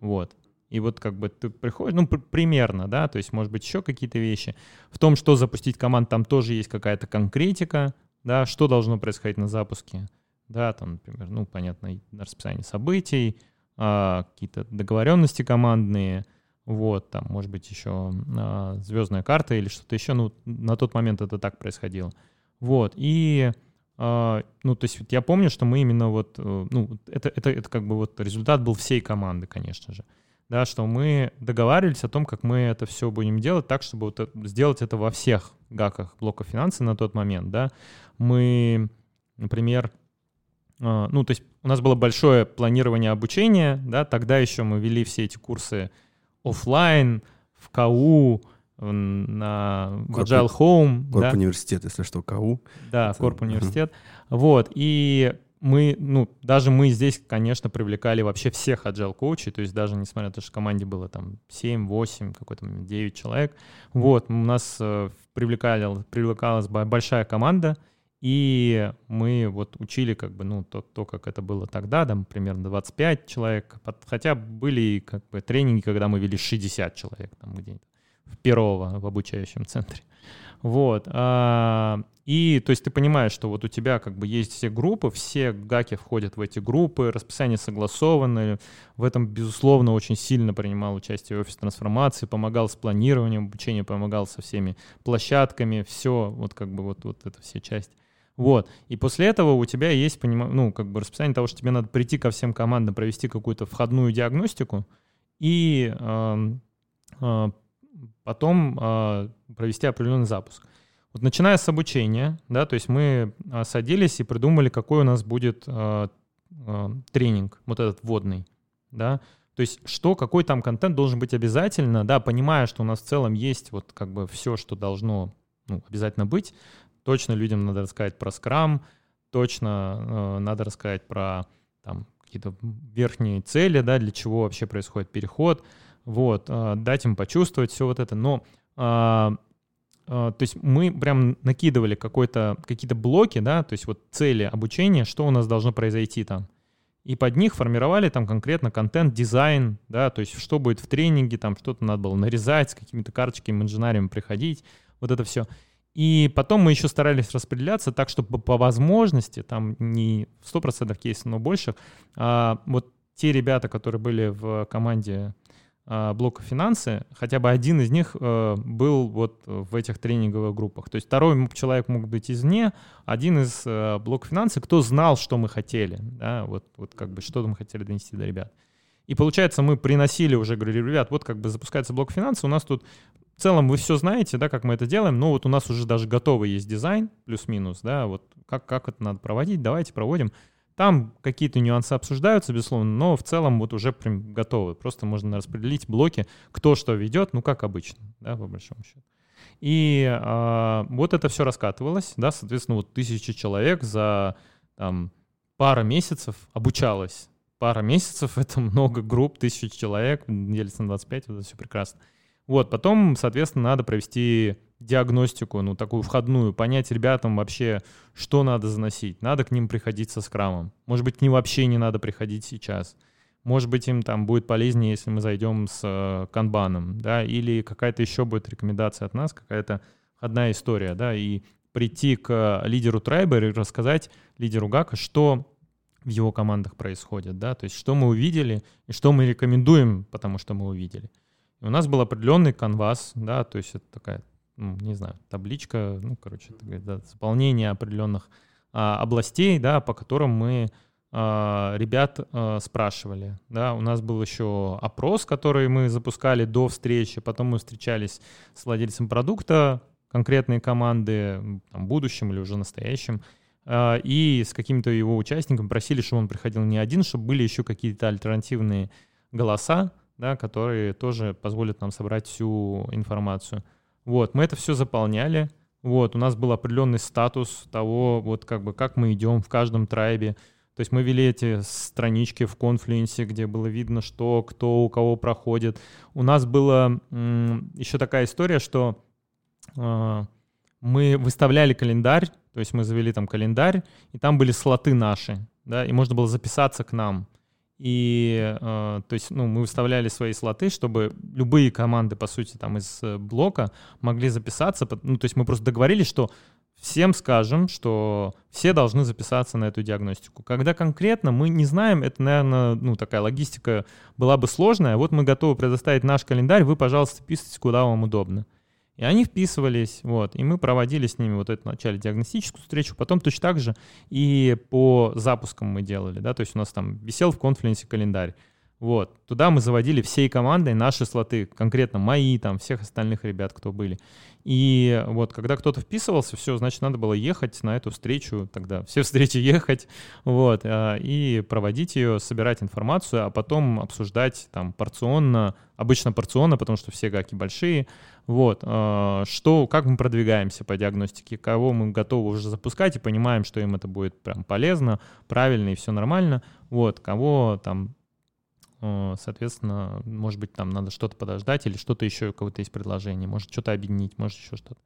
Вот. И вот как бы ты приходишь, ну, примерно, да, то есть, может быть, еще какие-то вещи. В том, что запустить команд, там тоже есть какая-то конкретика, да, что должно происходить на запуске. Да, там, например, ну, понятно, расписание событий, а, какие-то договоренности командные — вот, там, может быть, еще а, звездная карта или что-то еще. Ну, на тот момент это так происходило. Вот, и, а, ну, то есть вот я помню, что мы именно вот, э, ну, это, это, это как бы вот результат был всей команды, конечно же. Да, что мы договаривались о том, как мы это все будем делать так, чтобы вот сделать это во всех гаках блока финансы на тот момент, да. Мы, например, а, ну, то есть у нас было большое планирование обучения, да, тогда еще мы вели все эти курсы офлайн, в КАУ, на Corp, Agile Home. Корп да? университет, если что, КАУ. Да, Это... Корп университет. Uh-huh. Вот, и мы, ну, даже мы здесь, конечно, привлекали вообще всех agile коучей, то есть даже несмотря на то, что в команде было там 7, 8, какой-то 9 человек, вот, у нас э, привлекали, привлекалась большая команда, и мы вот учили как бы, ну, то, то, как это было тогда, там примерно 25 человек, хотя были как бы тренинги, когда мы вели 60 человек там где-то в Перово, в обучающем центре. Вот. А, и то есть ты понимаешь, что вот у тебя как бы есть все группы, все гаки входят в эти группы, расписание согласовано. В этом, безусловно, очень сильно принимал участие офис трансформации, помогал с планированием обучения, помогал со всеми площадками, все, вот как бы вот, вот эта вся часть. Вот. И после этого у тебя есть, поним... ну, как бы расписание того, что тебе надо прийти ко всем командам, провести какую-то входную диагностику и э, потом э, провести определенный запуск. Вот начиная с обучения, да, то есть мы садились и придумали, какой у нас будет э, э, тренинг, вот этот вводный, да, то есть что, какой там контент должен быть обязательно, да, понимая, что у нас в целом есть вот как бы все, что должно ну, обязательно быть, точно людям надо рассказать про скрам, точно э, надо рассказать про там какие-то верхние цели, да, для чего вообще происходит переход, вот, э, дать им почувствовать все вот это, но э, э, то есть мы прям накидывали какой-то, какие-то блоки, да, то есть вот цели обучения, что у нас должно произойти там. И под них формировали там конкретно контент, дизайн, да, то есть что будет в тренинге, там что-то надо было нарезать, с какими-то карточками, инженерами приходить, вот это все. И потом мы еще старались распределяться так, чтобы по возможности, там не в 100% кейсов, но больше, а, вот те ребята, которые были в команде а, блока финансы, хотя бы один из них а, был вот в этих тренинговых группах. То есть второй человек мог быть извне, один из а, блока финансы, кто знал, что мы хотели, да, вот, вот как бы что мы хотели донести до ребят. И получается, мы приносили уже, говорили, ребят, вот как бы запускается блок финансы, у нас тут в целом вы все знаете, да, как мы это делаем, но вот у нас уже даже готовый есть дизайн, плюс-минус, да, вот как, как это надо проводить, давайте проводим. Там какие-то нюансы обсуждаются, безусловно, но в целом вот уже прям готовы. Просто можно распределить блоки, кто что ведет, ну, как обычно, да, по большому счету. И а, вот это все раскатывалось, да, соответственно, вот тысячи человек за там, пару месяцев обучалось. Пара месяцев — это много групп, тысячи человек, делится на 25, вот это все прекрасно. Вот, потом, соответственно, надо провести диагностику, ну, такую входную, понять ребятам вообще, что надо заносить. Надо к ним приходить со скрамом. Может быть, к ним вообще не надо приходить сейчас. Может быть, им там будет полезнее, если мы зайдем с э, канбаном, да, или какая-то еще будет рекомендация от нас, какая-то одна история, да, и прийти к лидеру трайба и рассказать лидеру Гака, что в его командах происходит, да, то есть что мы увидели и что мы рекомендуем, потому что мы увидели. И у нас был определенный канвас, да, то есть это такая, ну, не знаю, табличка, ну, короче, да, заполнение определенных а, областей, да, по которым мы а, ребят а, спрашивали, да, у нас был еще опрос, который мы запускали до встречи, потом мы встречались с владельцем продукта, конкретные команды, там, будущим или уже настоящим, а, и с каким-то его участником просили, чтобы он приходил не один, чтобы были еще какие-то альтернативные голоса, да, которые тоже позволят нам собрать всю информацию. Вот, мы это все заполняли, вот, у нас был определенный статус того, вот как бы, как мы идем в каждом трайбе, то есть мы вели эти странички в конфлюенсе, где было видно, что, кто у кого проходит. У нас была еще такая история, что э, мы выставляли календарь, то есть мы завели там календарь, и там были слоты наши, да, и можно было записаться к нам. И, э, то есть, ну, мы выставляли свои слоты, чтобы любые команды, по сути, там из э, блока могли записаться. Ну, то есть мы просто договорились, что всем скажем, что все должны записаться на эту диагностику. Когда конкретно, мы не знаем, это, наверное, ну, такая логистика была бы сложная. Вот мы готовы предоставить наш календарь, вы, пожалуйста, пишите, куда вам удобно. И они вписывались, вот, и мы проводили с ними вот эту вначале диагностическую встречу, потом точно так же и по запускам мы делали, да, то есть у нас там висел в конференции календарь, вот, туда мы заводили всей командой наши слоты, конкретно мои, там, всех остальных ребят, кто были. И вот когда кто-то вписывался, все, значит, надо было ехать на эту встречу, тогда все встречи ехать, вот, а, и проводить ее, собирать информацию, а потом обсуждать там порционно, обычно порционно, потому что все гаки большие, вот, а, что, как мы продвигаемся по диагностике, кого мы готовы уже запускать и понимаем, что им это будет прям полезно, правильно и все нормально, вот, кого там соответственно, может быть, там надо что-то подождать или что-то еще, у кого-то есть предложение, может что-то объединить, может еще что-то.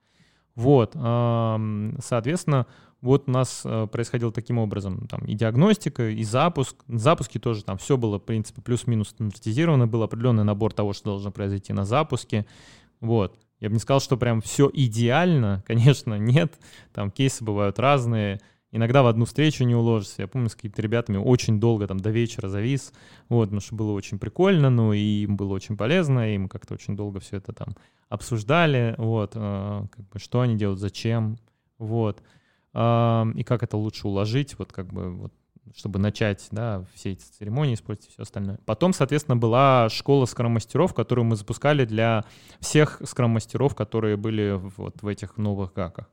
Вот, соответственно, вот у нас э, происходило таким образом, там и диагностика, и запуск. На запуске тоже там все было, в принципе, плюс-минус стандартизировано, был определенный набор того, что должно произойти на запуске. Вот. Я бы не сказал, что прям все идеально, конечно, нет. Там кейсы бывают разные. Иногда в одну встречу не уложишься. Я помню, с какими-то ребятами очень долго, там, до вечера завис, вот, потому что было очень прикольно, ну, и им было очень полезно, и мы как-то очень долго все это там обсуждали, вот, э, как бы, что они делают, зачем, вот, э, и как это лучше уложить, вот, как бы, вот, чтобы начать, да, все эти церемонии использовать и все остальное. Потом, соответственно, была школа скрам-мастеров, которую мы запускали для всех скрам-мастеров, которые были вот в этих новых гаках.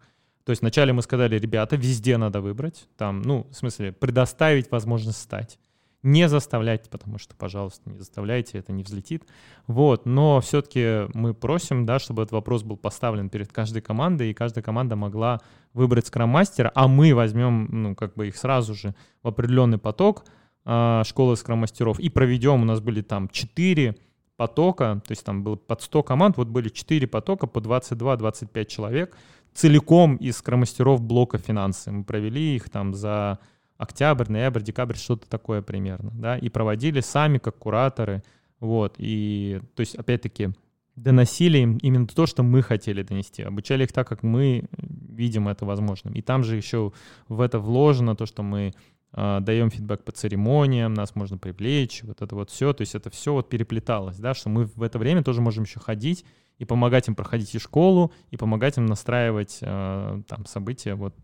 То есть вначале мы сказали, ребята, везде надо выбрать, там, ну, в смысле, предоставить возможность стать. Не заставлять, потому что, пожалуйста, не заставляйте, это не взлетит. Вот, но все-таки мы просим, да, чтобы этот вопрос был поставлен перед каждой командой, и каждая команда могла выбрать скрам-мастера, а мы возьмем, ну, как бы их сразу же в определенный поток э, школы скрам-мастеров и проведем, у нас были там 4 потока, то есть там было под 100 команд, вот были 4 потока по 22-25 человек, целиком из скромастеров блока финансы. Мы провели их там за октябрь, ноябрь, декабрь, что-то такое примерно, да, и проводили сами как кураторы, вот, и, то есть, опять-таки, доносили им именно то, что мы хотели донести, обучали их так, как мы видим это возможным. И там же еще в это вложено то, что мы э, даем фидбэк по церемониям, нас можно привлечь, вот это вот все, то есть это все вот переплеталось, да, что мы в это время тоже можем еще ходить и помогать им проходить и школу, и помогать им настраивать э, там события, вот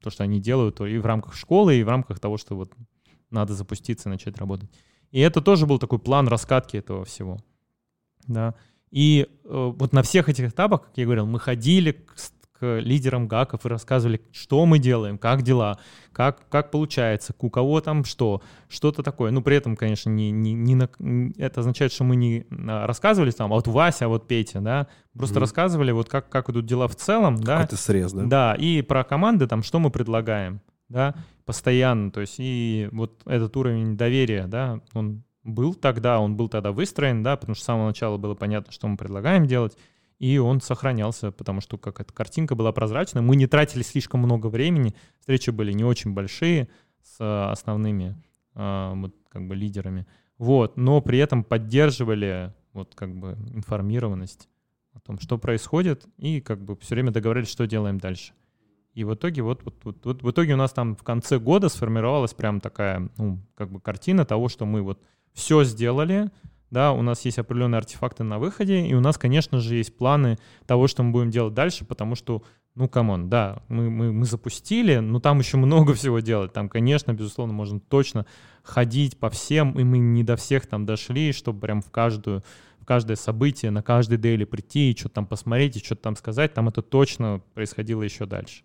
то, что они делают и в рамках школы, и в рамках того, что вот надо запуститься и начать работать. И это тоже был такой план раскатки этого всего, да. И э, вот на всех этих этапах, как я говорил, мы ходили к лидерам ГАКов и рассказывали, что мы делаем, как дела, как, как получается, у кого там что, что-то такое. Ну, при этом, конечно, не, не, не на, это означает, что мы не а, рассказывали там, а вот Вася, а вот Петя, да, просто mm рассказывали, вот как, как идут дела в целом, да. Это срез, да? Да, и про команды, там, что мы предлагаем, да, постоянно, то есть и вот этот уровень доверия, да, он был тогда, он был тогда выстроен, да, потому что с самого начала было понятно, что мы предлагаем делать, и он сохранялся, потому что какая-то картинка была прозрачная. Мы не тратили слишком много времени, встречи были не очень большие с основными э, вот, как бы лидерами, вот, но при этом поддерживали вот как бы информированность о том, что происходит, и как бы все время договорились, что делаем дальше. И в итоге вот, вот, вот, вот в итоге у нас там в конце года сформировалась прям такая, ну, как бы картина того, что мы вот все сделали, да, у нас есть определенные артефакты на выходе, и у нас, конечно же, есть планы того, что мы будем делать дальше, потому что, ну, come on, да, мы, мы, мы запустили, но там еще много всего делать. Там, конечно, безусловно, можно точно ходить по всем, и мы не до всех там дошли, чтобы прям в каждую каждое событие, на каждый daily прийти и что-то там посмотреть, и что-то там сказать, там это точно происходило еще дальше.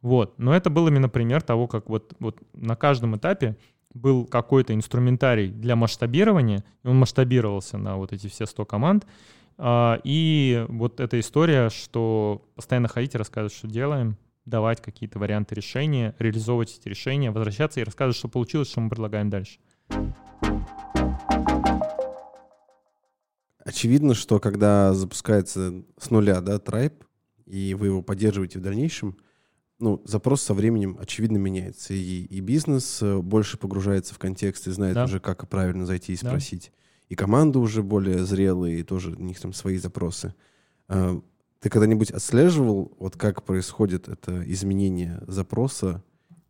Вот. Но это был именно пример того, как вот, вот на каждом этапе был какой-то инструментарий для масштабирования, и он масштабировался на вот эти все 100 команд. А, и вот эта история, что постоянно ходить и рассказывать, что делаем, давать какие-то варианты решения, реализовывать эти решения, возвращаться и рассказывать, что получилось, что мы предлагаем дальше. Очевидно, что когда запускается с нуля, да, Tribe, и вы его поддерживаете в дальнейшем, ну, запрос со временем, очевидно, меняется. И, и бизнес э, больше погружается в контекст и знает да. уже, как правильно зайти и спросить. Да. И команда уже более зрелые, и тоже у них там свои запросы. А, ты когда-нибудь отслеживал, вот как происходит это изменение запроса?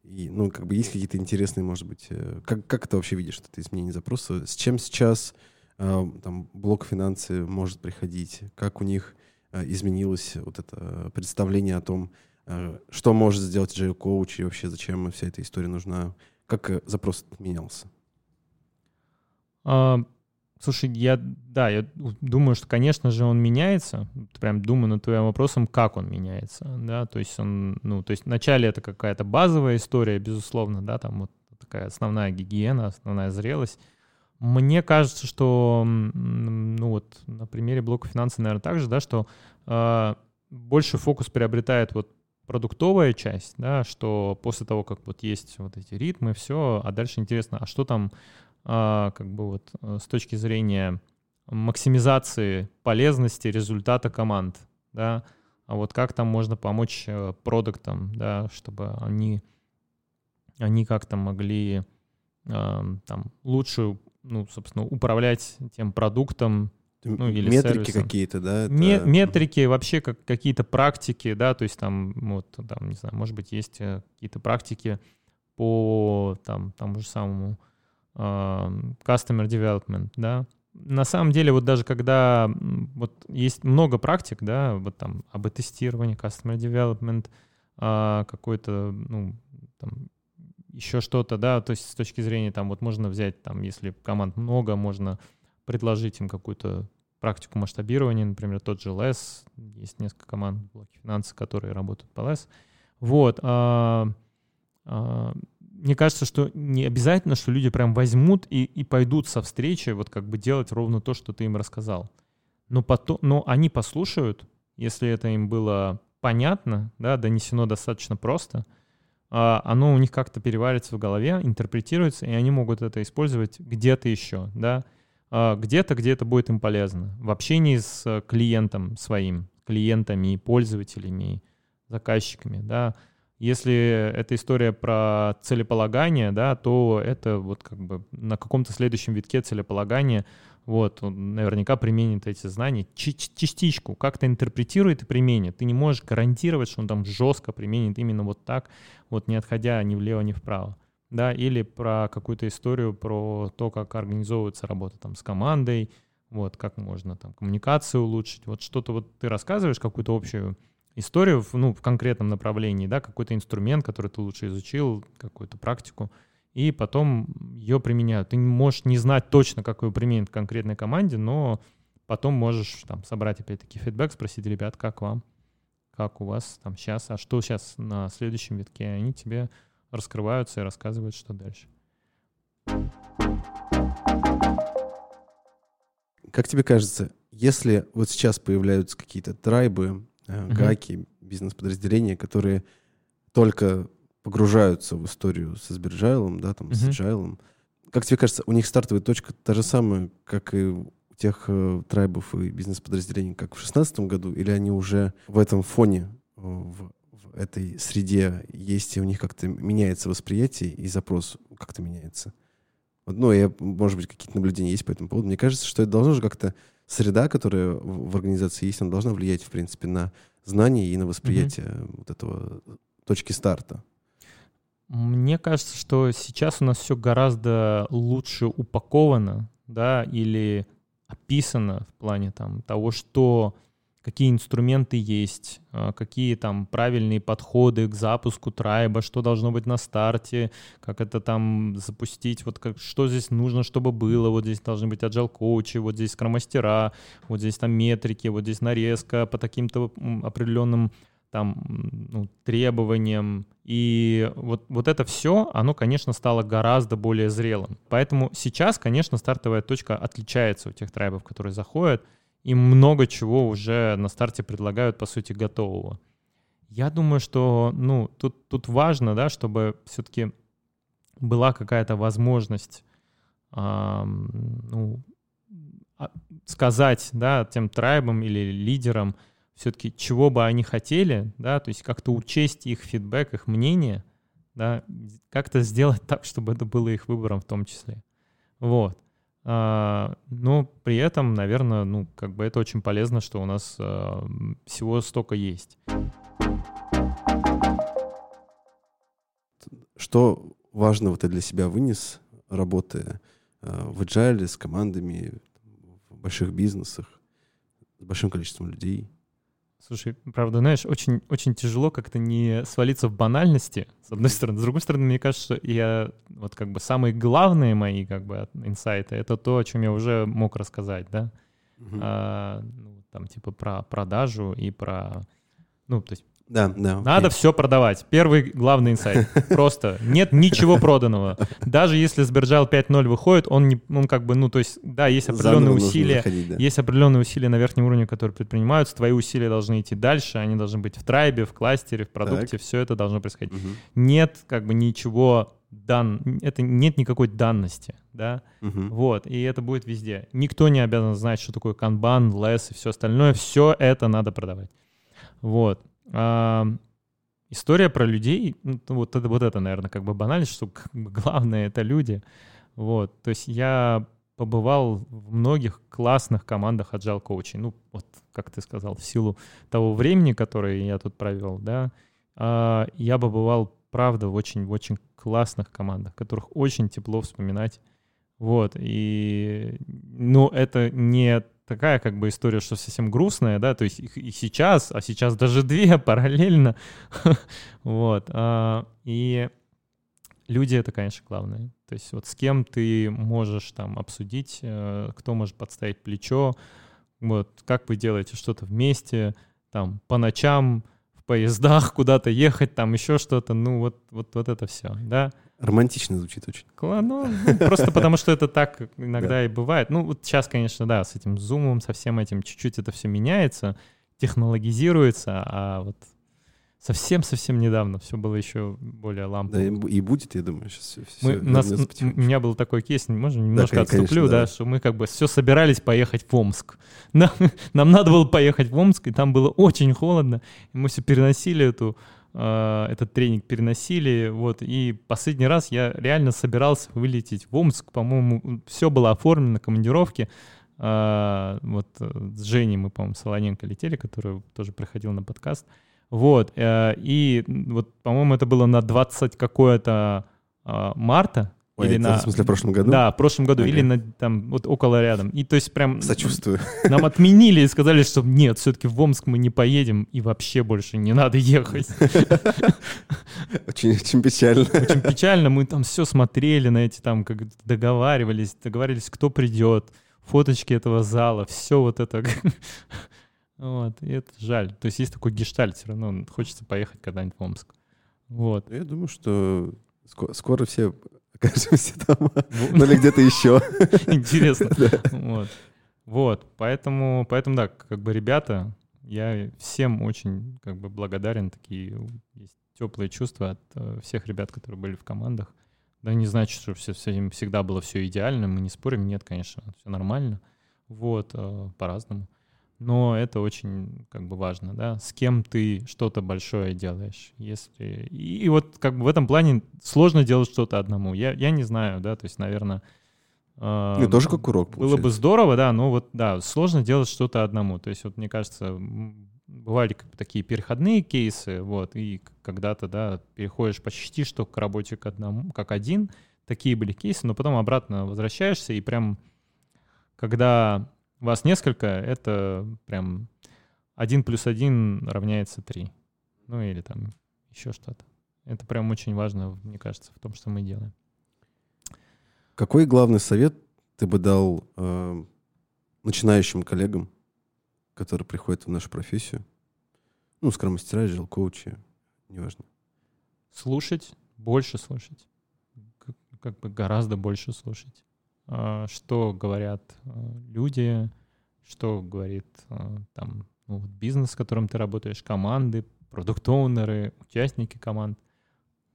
И, ну, как бы есть какие-то интересные, может быть, э, как, как ты вообще видишь это изменение запроса? С чем сейчас э, там блок финансы может приходить? Как у них изменилось вот это представление о том, Э, что может сделать Agile Coach и вообще зачем вся эта история нужна? Как э, запрос менялся? А, слушай, я, да, я думаю, что, конечно же, он меняется. Прям думаю над твоим вопросом, как он меняется, да, то есть он, ну, то есть вначале это какая-то базовая история, безусловно, да, там вот такая основная гигиена, основная зрелость. Мне кажется, что, ну вот на примере блока финансов, наверное, также, да, что э, больше фокус приобретает вот продуктовая часть, да, что после того, как вот есть вот эти ритмы, все, а дальше интересно, а что там а, как бы вот э, с точки зрения максимизации полезности результата команд, да, а вот как там можно помочь э, продуктам, да, чтобы они, они как-то могли э, там лучше, ну, собственно, управлять тем продуктом, ну, или метрики какие-то, да? Это... Метрики, вообще как какие-то практики, да, то есть там, вот, там, не знаю, может быть, есть э, какие-то практики по там, тому же самому uh, customer development, да. На самом деле, вот даже когда вот есть много практик, да, вот там об тестировании, customer development, uh, какой-то, ну, там, еще что-то, да, то есть с точки зрения там вот можно взять там, если команд много, можно предложить им какую-то практику масштабирования, например, тот же LES, есть несколько команд блоки финансы, которые работают по LES. Вот. А, а, мне кажется, что не обязательно, что люди прям возьмут и, и пойдут со встречи вот как бы делать ровно то, что ты им рассказал. Но, потом, но они послушают, если это им было понятно, да, донесено достаточно просто, а, оно у них как-то переварится в голове, интерпретируется, и они могут это использовать где-то еще, да, где-то, где это будет им полезно. В общении с э, клиентом своим, клиентами, пользователями, заказчиками, да. Если это история про целеполагание, да, то это вот как бы на каком-то следующем витке целеполагания вот, он наверняка применит эти знания, частичку, как-то интерпретирует и применит. Ты не можешь гарантировать, что он там жестко применит именно вот так, вот не отходя ни влево, ни вправо да, или про какую-то историю про то, как организовывается работа там с командой, вот, как можно там коммуникацию улучшить, вот что-то вот ты рассказываешь, какую-то общую историю, ну, в конкретном направлении, да, какой-то инструмент, который ты лучше изучил, какую-то практику, и потом ее применяют. Ты можешь не знать точно, как ее применить в конкретной команде, но потом можешь там собрать опять-таки фидбэк, спросить ребят, как вам, как у вас там сейчас, а что сейчас на следующем витке, они тебе раскрываются и рассказывают, что дальше. Как тебе кажется, если вот сейчас появляются какие-то трайбы, э, гаки, бизнес-подразделения, которые только погружаются в историю с Сберджайлом, да, там, uh-huh. с Agile, как тебе кажется, у них стартовая точка та же самая, как и у тех э, трайбов и бизнес-подразделений, как в 2016 году, или они уже в этом фоне, э, в этой среде есть, и у них как-то меняется восприятие, и запрос как-то меняется. Вот, ну, я, может быть, какие-то наблюдения есть по этому поводу. Мне кажется, что это должно же как-то среда, которая в организации есть, она должна влиять, в принципе, на знание и на восприятие mm-hmm. вот этого точки старта. Мне кажется, что сейчас у нас все гораздо лучше упаковано, да, или описано в плане там того, что какие инструменты есть, а, какие там правильные подходы к запуску трайба, что должно быть на старте, как это там запустить, вот как, что здесь нужно, чтобы было, вот здесь должны быть agile коучи, вот здесь скромастера, вот здесь там метрики, вот здесь нарезка по таким-то определенным там ну, требованиям. И вот, вот это все, оно, конечно, стало гораздо более зрелым. Поэтому сейчас, конечно, стартовая точка отличается у тех трайбов, которые заходят, и много чего уже на старте предлагают, по сути, готового. Я думаю, что ну, тут, тут важно, да, чтобы все-таки была какая-то возможность э, ну, а, сказать да, тем трайбам или лидерам все-таки, чего бы они хотели, да, то есть как-то учесть их фидбэк, их мнение, да, как-то сделать так, чтобы это было их выбором в том числе. Вот. А, но при этом, наверное, ну, как бы это очень полезно, что у нас а, всего столько есть. Что важного ты для себя вынес, работая а, в agile с командами, в больших бизнесах, с большим количеством людей? Слушай, правда, знаешь, очень, очень тяжело как-то не свалиться в банальности, с одной стороны. С другой стороны, мне кажется, что я вот как бы самые главные мои как бы инсайты — это то, о чем я уже мог рассказать, да? Uh-huh. А, ну, там типа про продажу и про... Ну, то есть да, да. Надо все продавать. Первый главный инсайт. Просто нет ничего проданного. Даже если Sbergile 5.0 выходит, он, не, он как бы, ну, то есть, да, есть определенные усилия, заходить, да. есть определенные усилия на верхнем уровне, которые предпринимаются. Твои усилия должны идти дальше, они должны быть в трайбе, в кластере, в продукте, так. все это должно происходить. Угу. Нет как бы ничего дан, это нет никакой данности, да, угу. вот, и это будет везде. Никто не обязан знать, что такое канбан, LeSS и все остальное, все это надо продавать, вот. А, история про людей, ну, вот это, вот это, наверное, как бы банально, что главное — это люди. Вот, то есть я побывал в многих классных командах agile коучей. Ну, вот, как ты сказал, в силу того времени, которое я тут провел, да, а, я побывал, правда, в очень-очень классных командах, которых очень тепло вспоминать. Вот, и, ну, это не такая как бы история, что совсем грустная, да, то есть и, и сейчас, а сейчас даже две параллельно, вот, а, и люди это, конечно, главное, то есть вот с кем ты можешь там обсудить, э, кто может подставить плечо, вот, как вы делаете что-то вместе, там, по ночам, в поездах куда-то ехать, там еще что-то, ну вот, вот, вот это все, да, Романтично звучит очень. Ну, ну, просто потому что это так иногда и бывает. Ну, вот сейчас, конечно, да, с этим зумом, со всем этим чуть-чуть это все меняется, технологизируется, а вот совсем-совсем недавно все было еще более лампово. Да, и будет, я думаю, сейчас все, мы, все нас, У меня был такой кейс, можно немножко да, отступлю, конечно, да. да, что мы как бы все собирались поехать в Омск. Нам, нам надо было поехать в Омск, и там было очень холодно, и мы все переносили эту э, этот тренинг переносили, вот, и последний раз я реально собирался вылететь в Омск, по-моему, все было оформлено, командировки, э, вот, с Женей мы, по-моему, Солоненко летели, который тоже приходил на подкаст, вот, э, и вот, по-моему, это было на 20 какое-то э, марта, Ой, или на... в смысле в прошлом году? Да, в прошлом году, okay. или на, там вот около рядом. И то есть прям... Сочувствую. Нам отменили и сказали, что нет, все-таки в Омск мы не поедем и вообще больше не надо ехать. Очень, очень печально. Очень печально. Мы там все смотрели на эти там, как договаривались, договаривались, кто придет, фоточки этого зала, все вот это. Вот, и это жаль. То есть есть такой гештальт, все равно хочется поехать когда-нибудь в Омск. Вот. Я думаю, что скоро все окажемся там, ну или где-то еще. Интересно. Вот. Вот, поэтому, поэтому, да, как бы ребята, я всем очень как бы благодарен, такие есть теплые чувства от э, всех ребят, которые были в командах. Да, не значит, что все, все, всегда было все идеально, мы не спорим, нет, конечно, все нормально, вот, э, по-разному но это очень как бы важно, да, с кем ты что-то большое делаешь, если... И, и вот как бы в этом плане сложно делать что-то одному. Я, я не знаю, да, то есть, наверное, А, ну, тоже как урок, получается. Было бы здорово, да, но вот, да, сложно делать что-то одному. То есть вот, мне кажется, бывали такие переходные кейсы, вот, и когда-то, да, переходишь почти что к работе к одному, как один, такие были кейсы, но потом обратно возвращаешься, и прям, когда вас несколько, это прям один плюс один равняется три. Ну или там еще что-то. Это прям очень важно, мне кажется, в том, что мы делаем. Какой главный совет ты бы дал э, начинающим коллегам, которые приходят в нашу профессию? Ну, скрам-мастера, коучи, неважно. Слушать, больше слушать. Как бы гораздо больше слушать. А, что говорят э, люди, что говорит э, там ну, бизнес, с которым ты работаешь, команды, продукт-оунеры, участники команд.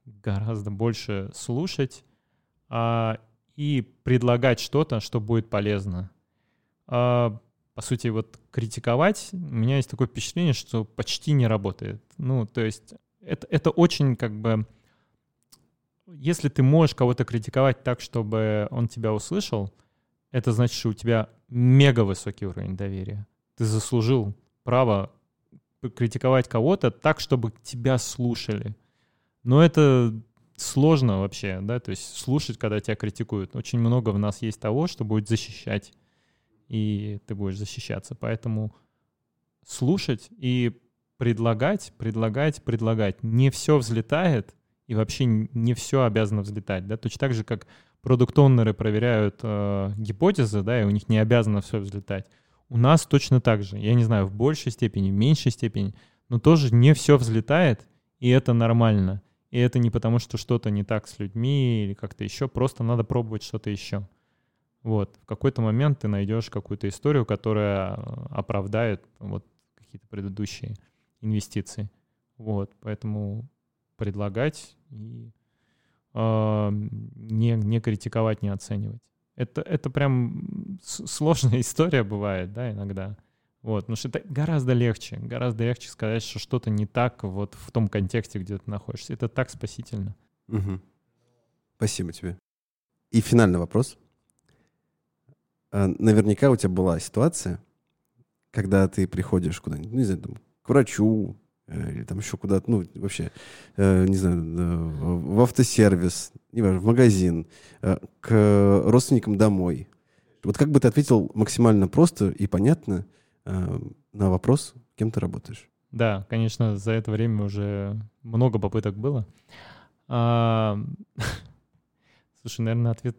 Гораздо больше слушать а, и предлагать что-то, что будет полезно. А, по сути, вот критиковать, у меня есть такое впечатление, что почти не работает. Ну, то есть это, это очень как бы... Если ты можешь кого-то критиковать так, чтобы он тебя услышал, это значит, что у тебя мега высокий уровень доверия. Ты заслужил право критиковать кого-то так, чтобы тебя слушали. Но это сложно вообще, да, то есть слушать, когда тебя критикуют. Очень много в нас есть того, что будет защищать, и ты будешь защищаться. Поэтому слушать и предлагать, предлагать, предлагать. Не все взлетает, и вообще не все обязано взлетать, да, точно так же, как продукт-оннеры проверяют э, гипотезы, да, и у них не обязано все взлетать. У нас точно так же. Я не знаю, в большей степени, в меньшей степени, но тоже не все взлетает, и это нормально. И это не потому, что что-то не так с людьми или как-то еще, просто надо пробовать что-то еще. Вот. В какой-то момент ты найдешь какую-то историю, которая э, оправдает вот какие-то предыдущие инвестиции. Вот. Поэтому предлагать и э, не, не критиковать, не оценивать. Это, это прям сложная история бывает, да, иногда. Вот, потому что это гораздо легче, гораздо легче сказать, что что-то не так вот в том контексте, где ты находишься. Это так спасительно. Угу. Спасибо тебе. И финальный вопрос. А, наверняка у тебя была ситуация, когда ты приходишь куда-нибудь, ну, не знаю, там, к врачу, или там еще куда-то, ну, вообще, э, не знаю, в автосервис, не важно, в магазин, э, к родственникам домой. Вот как бы ты ответил максимально просто и понятно на вопрос, кем ты работаешь? Да, конечно, за это время уже много попыток было. А... Слушай, наверное, ответ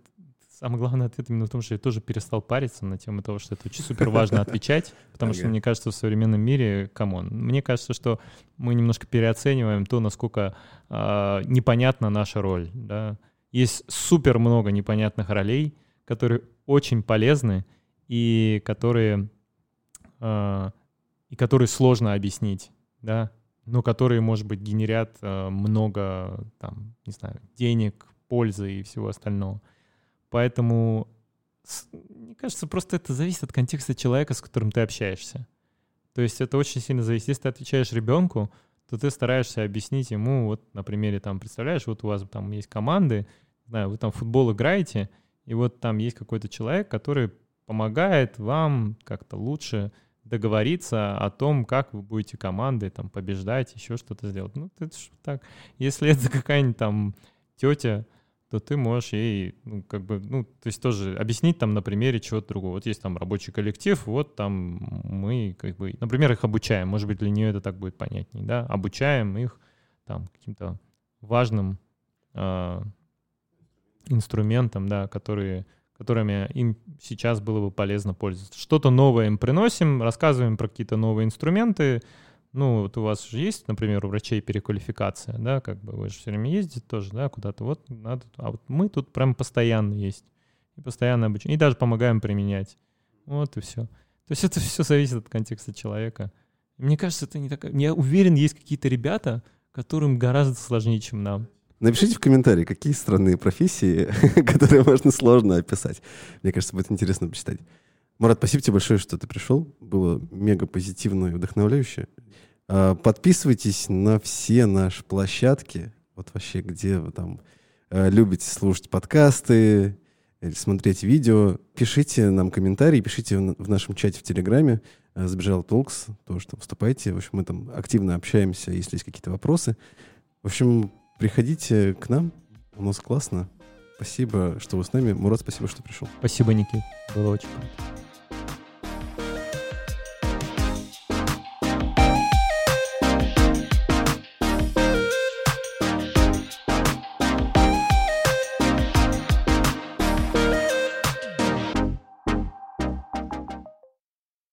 Самый главный ответ именно в том, что я тоже перестал париться на тему того, что это очень супер важно отвечать, потому что, мне кажется, в современном мире, come on, мне кажется, что мы немножко переоцениваем то, насколько э, непонятна наша роль. Да? Есть супер много непонятных ролей, которые очень полезны и которые, э, и которые сложно объяснить, да, но которые, может быть, генерят э, много, там, не знаю, денег, пользы и всего остального. Поэтому, мне кажется, просто это зависит от контекста человека, с которым ты общаешься. То есть это очень сильно зависит. Если ты отвечаешь ребенку, то ты стараешься объяснить ему, вот на примере, там, представляешь, вот у вас там есть команды, знаю, вы там в футбол играете, и вот там есть какой-то человек, который помогает вам как-то лучше договориться о том, как вы будете командой там побеждать, еще что-то сделать. Ну, это так. Если это какая-нибудь там тетя, то ты можешь ей, ну, как бы, ну, то есть тоже объяснить там на примере чего-то другого. Вот есть там рабочий коллектив, вот там мы, как бы, например, их обучаем. Может быть, для нее это так будет понятнее, да? Обучаем их там каким-то важным э, инструментам, да, которые, которыми им сейчас было бы полезно пользоваться. Что-то новое им приносим, рассказываем про какие-то новые инструменты, ну, вот у вас же есть, например, у врачей переквалификация, да, как бы вы же все время ездите тоже, да, куда-то, вот надо, а вот мы тут прям постоянно есть, и постоянно обучаем, и даже помогаем применять, вот и все. То есть это все зависит от контекста человека. Мне кажется, это не так... Я уверен, есть какие-то ребята, которым гораздо сложнее, чем нам. Напишите в комментарии, какие странные профессии, которые можно сложно описать. Мне кажется, будет интересно почитать. Марат, спасибо тебе большое, что ты пришел. Было мега позитивно и вдохновляюще. А, подписывайтесь на все наши площадки. Вот вообще, где вы там э, любите слушать подкасты, или смотреть видео. Пишите нам комментарии, пишите в нашем чате в Телеграме. Э, Сбежал Толкс, тоже там вступайте. В общем, мы там активно общаемся, если есть какие-то вопросы. В общем, приходите к нам. У нас классно. Спасибо, что вы с нами. Мурат, спасибо, что пришел. Спасибо, Никит. Было очень круто.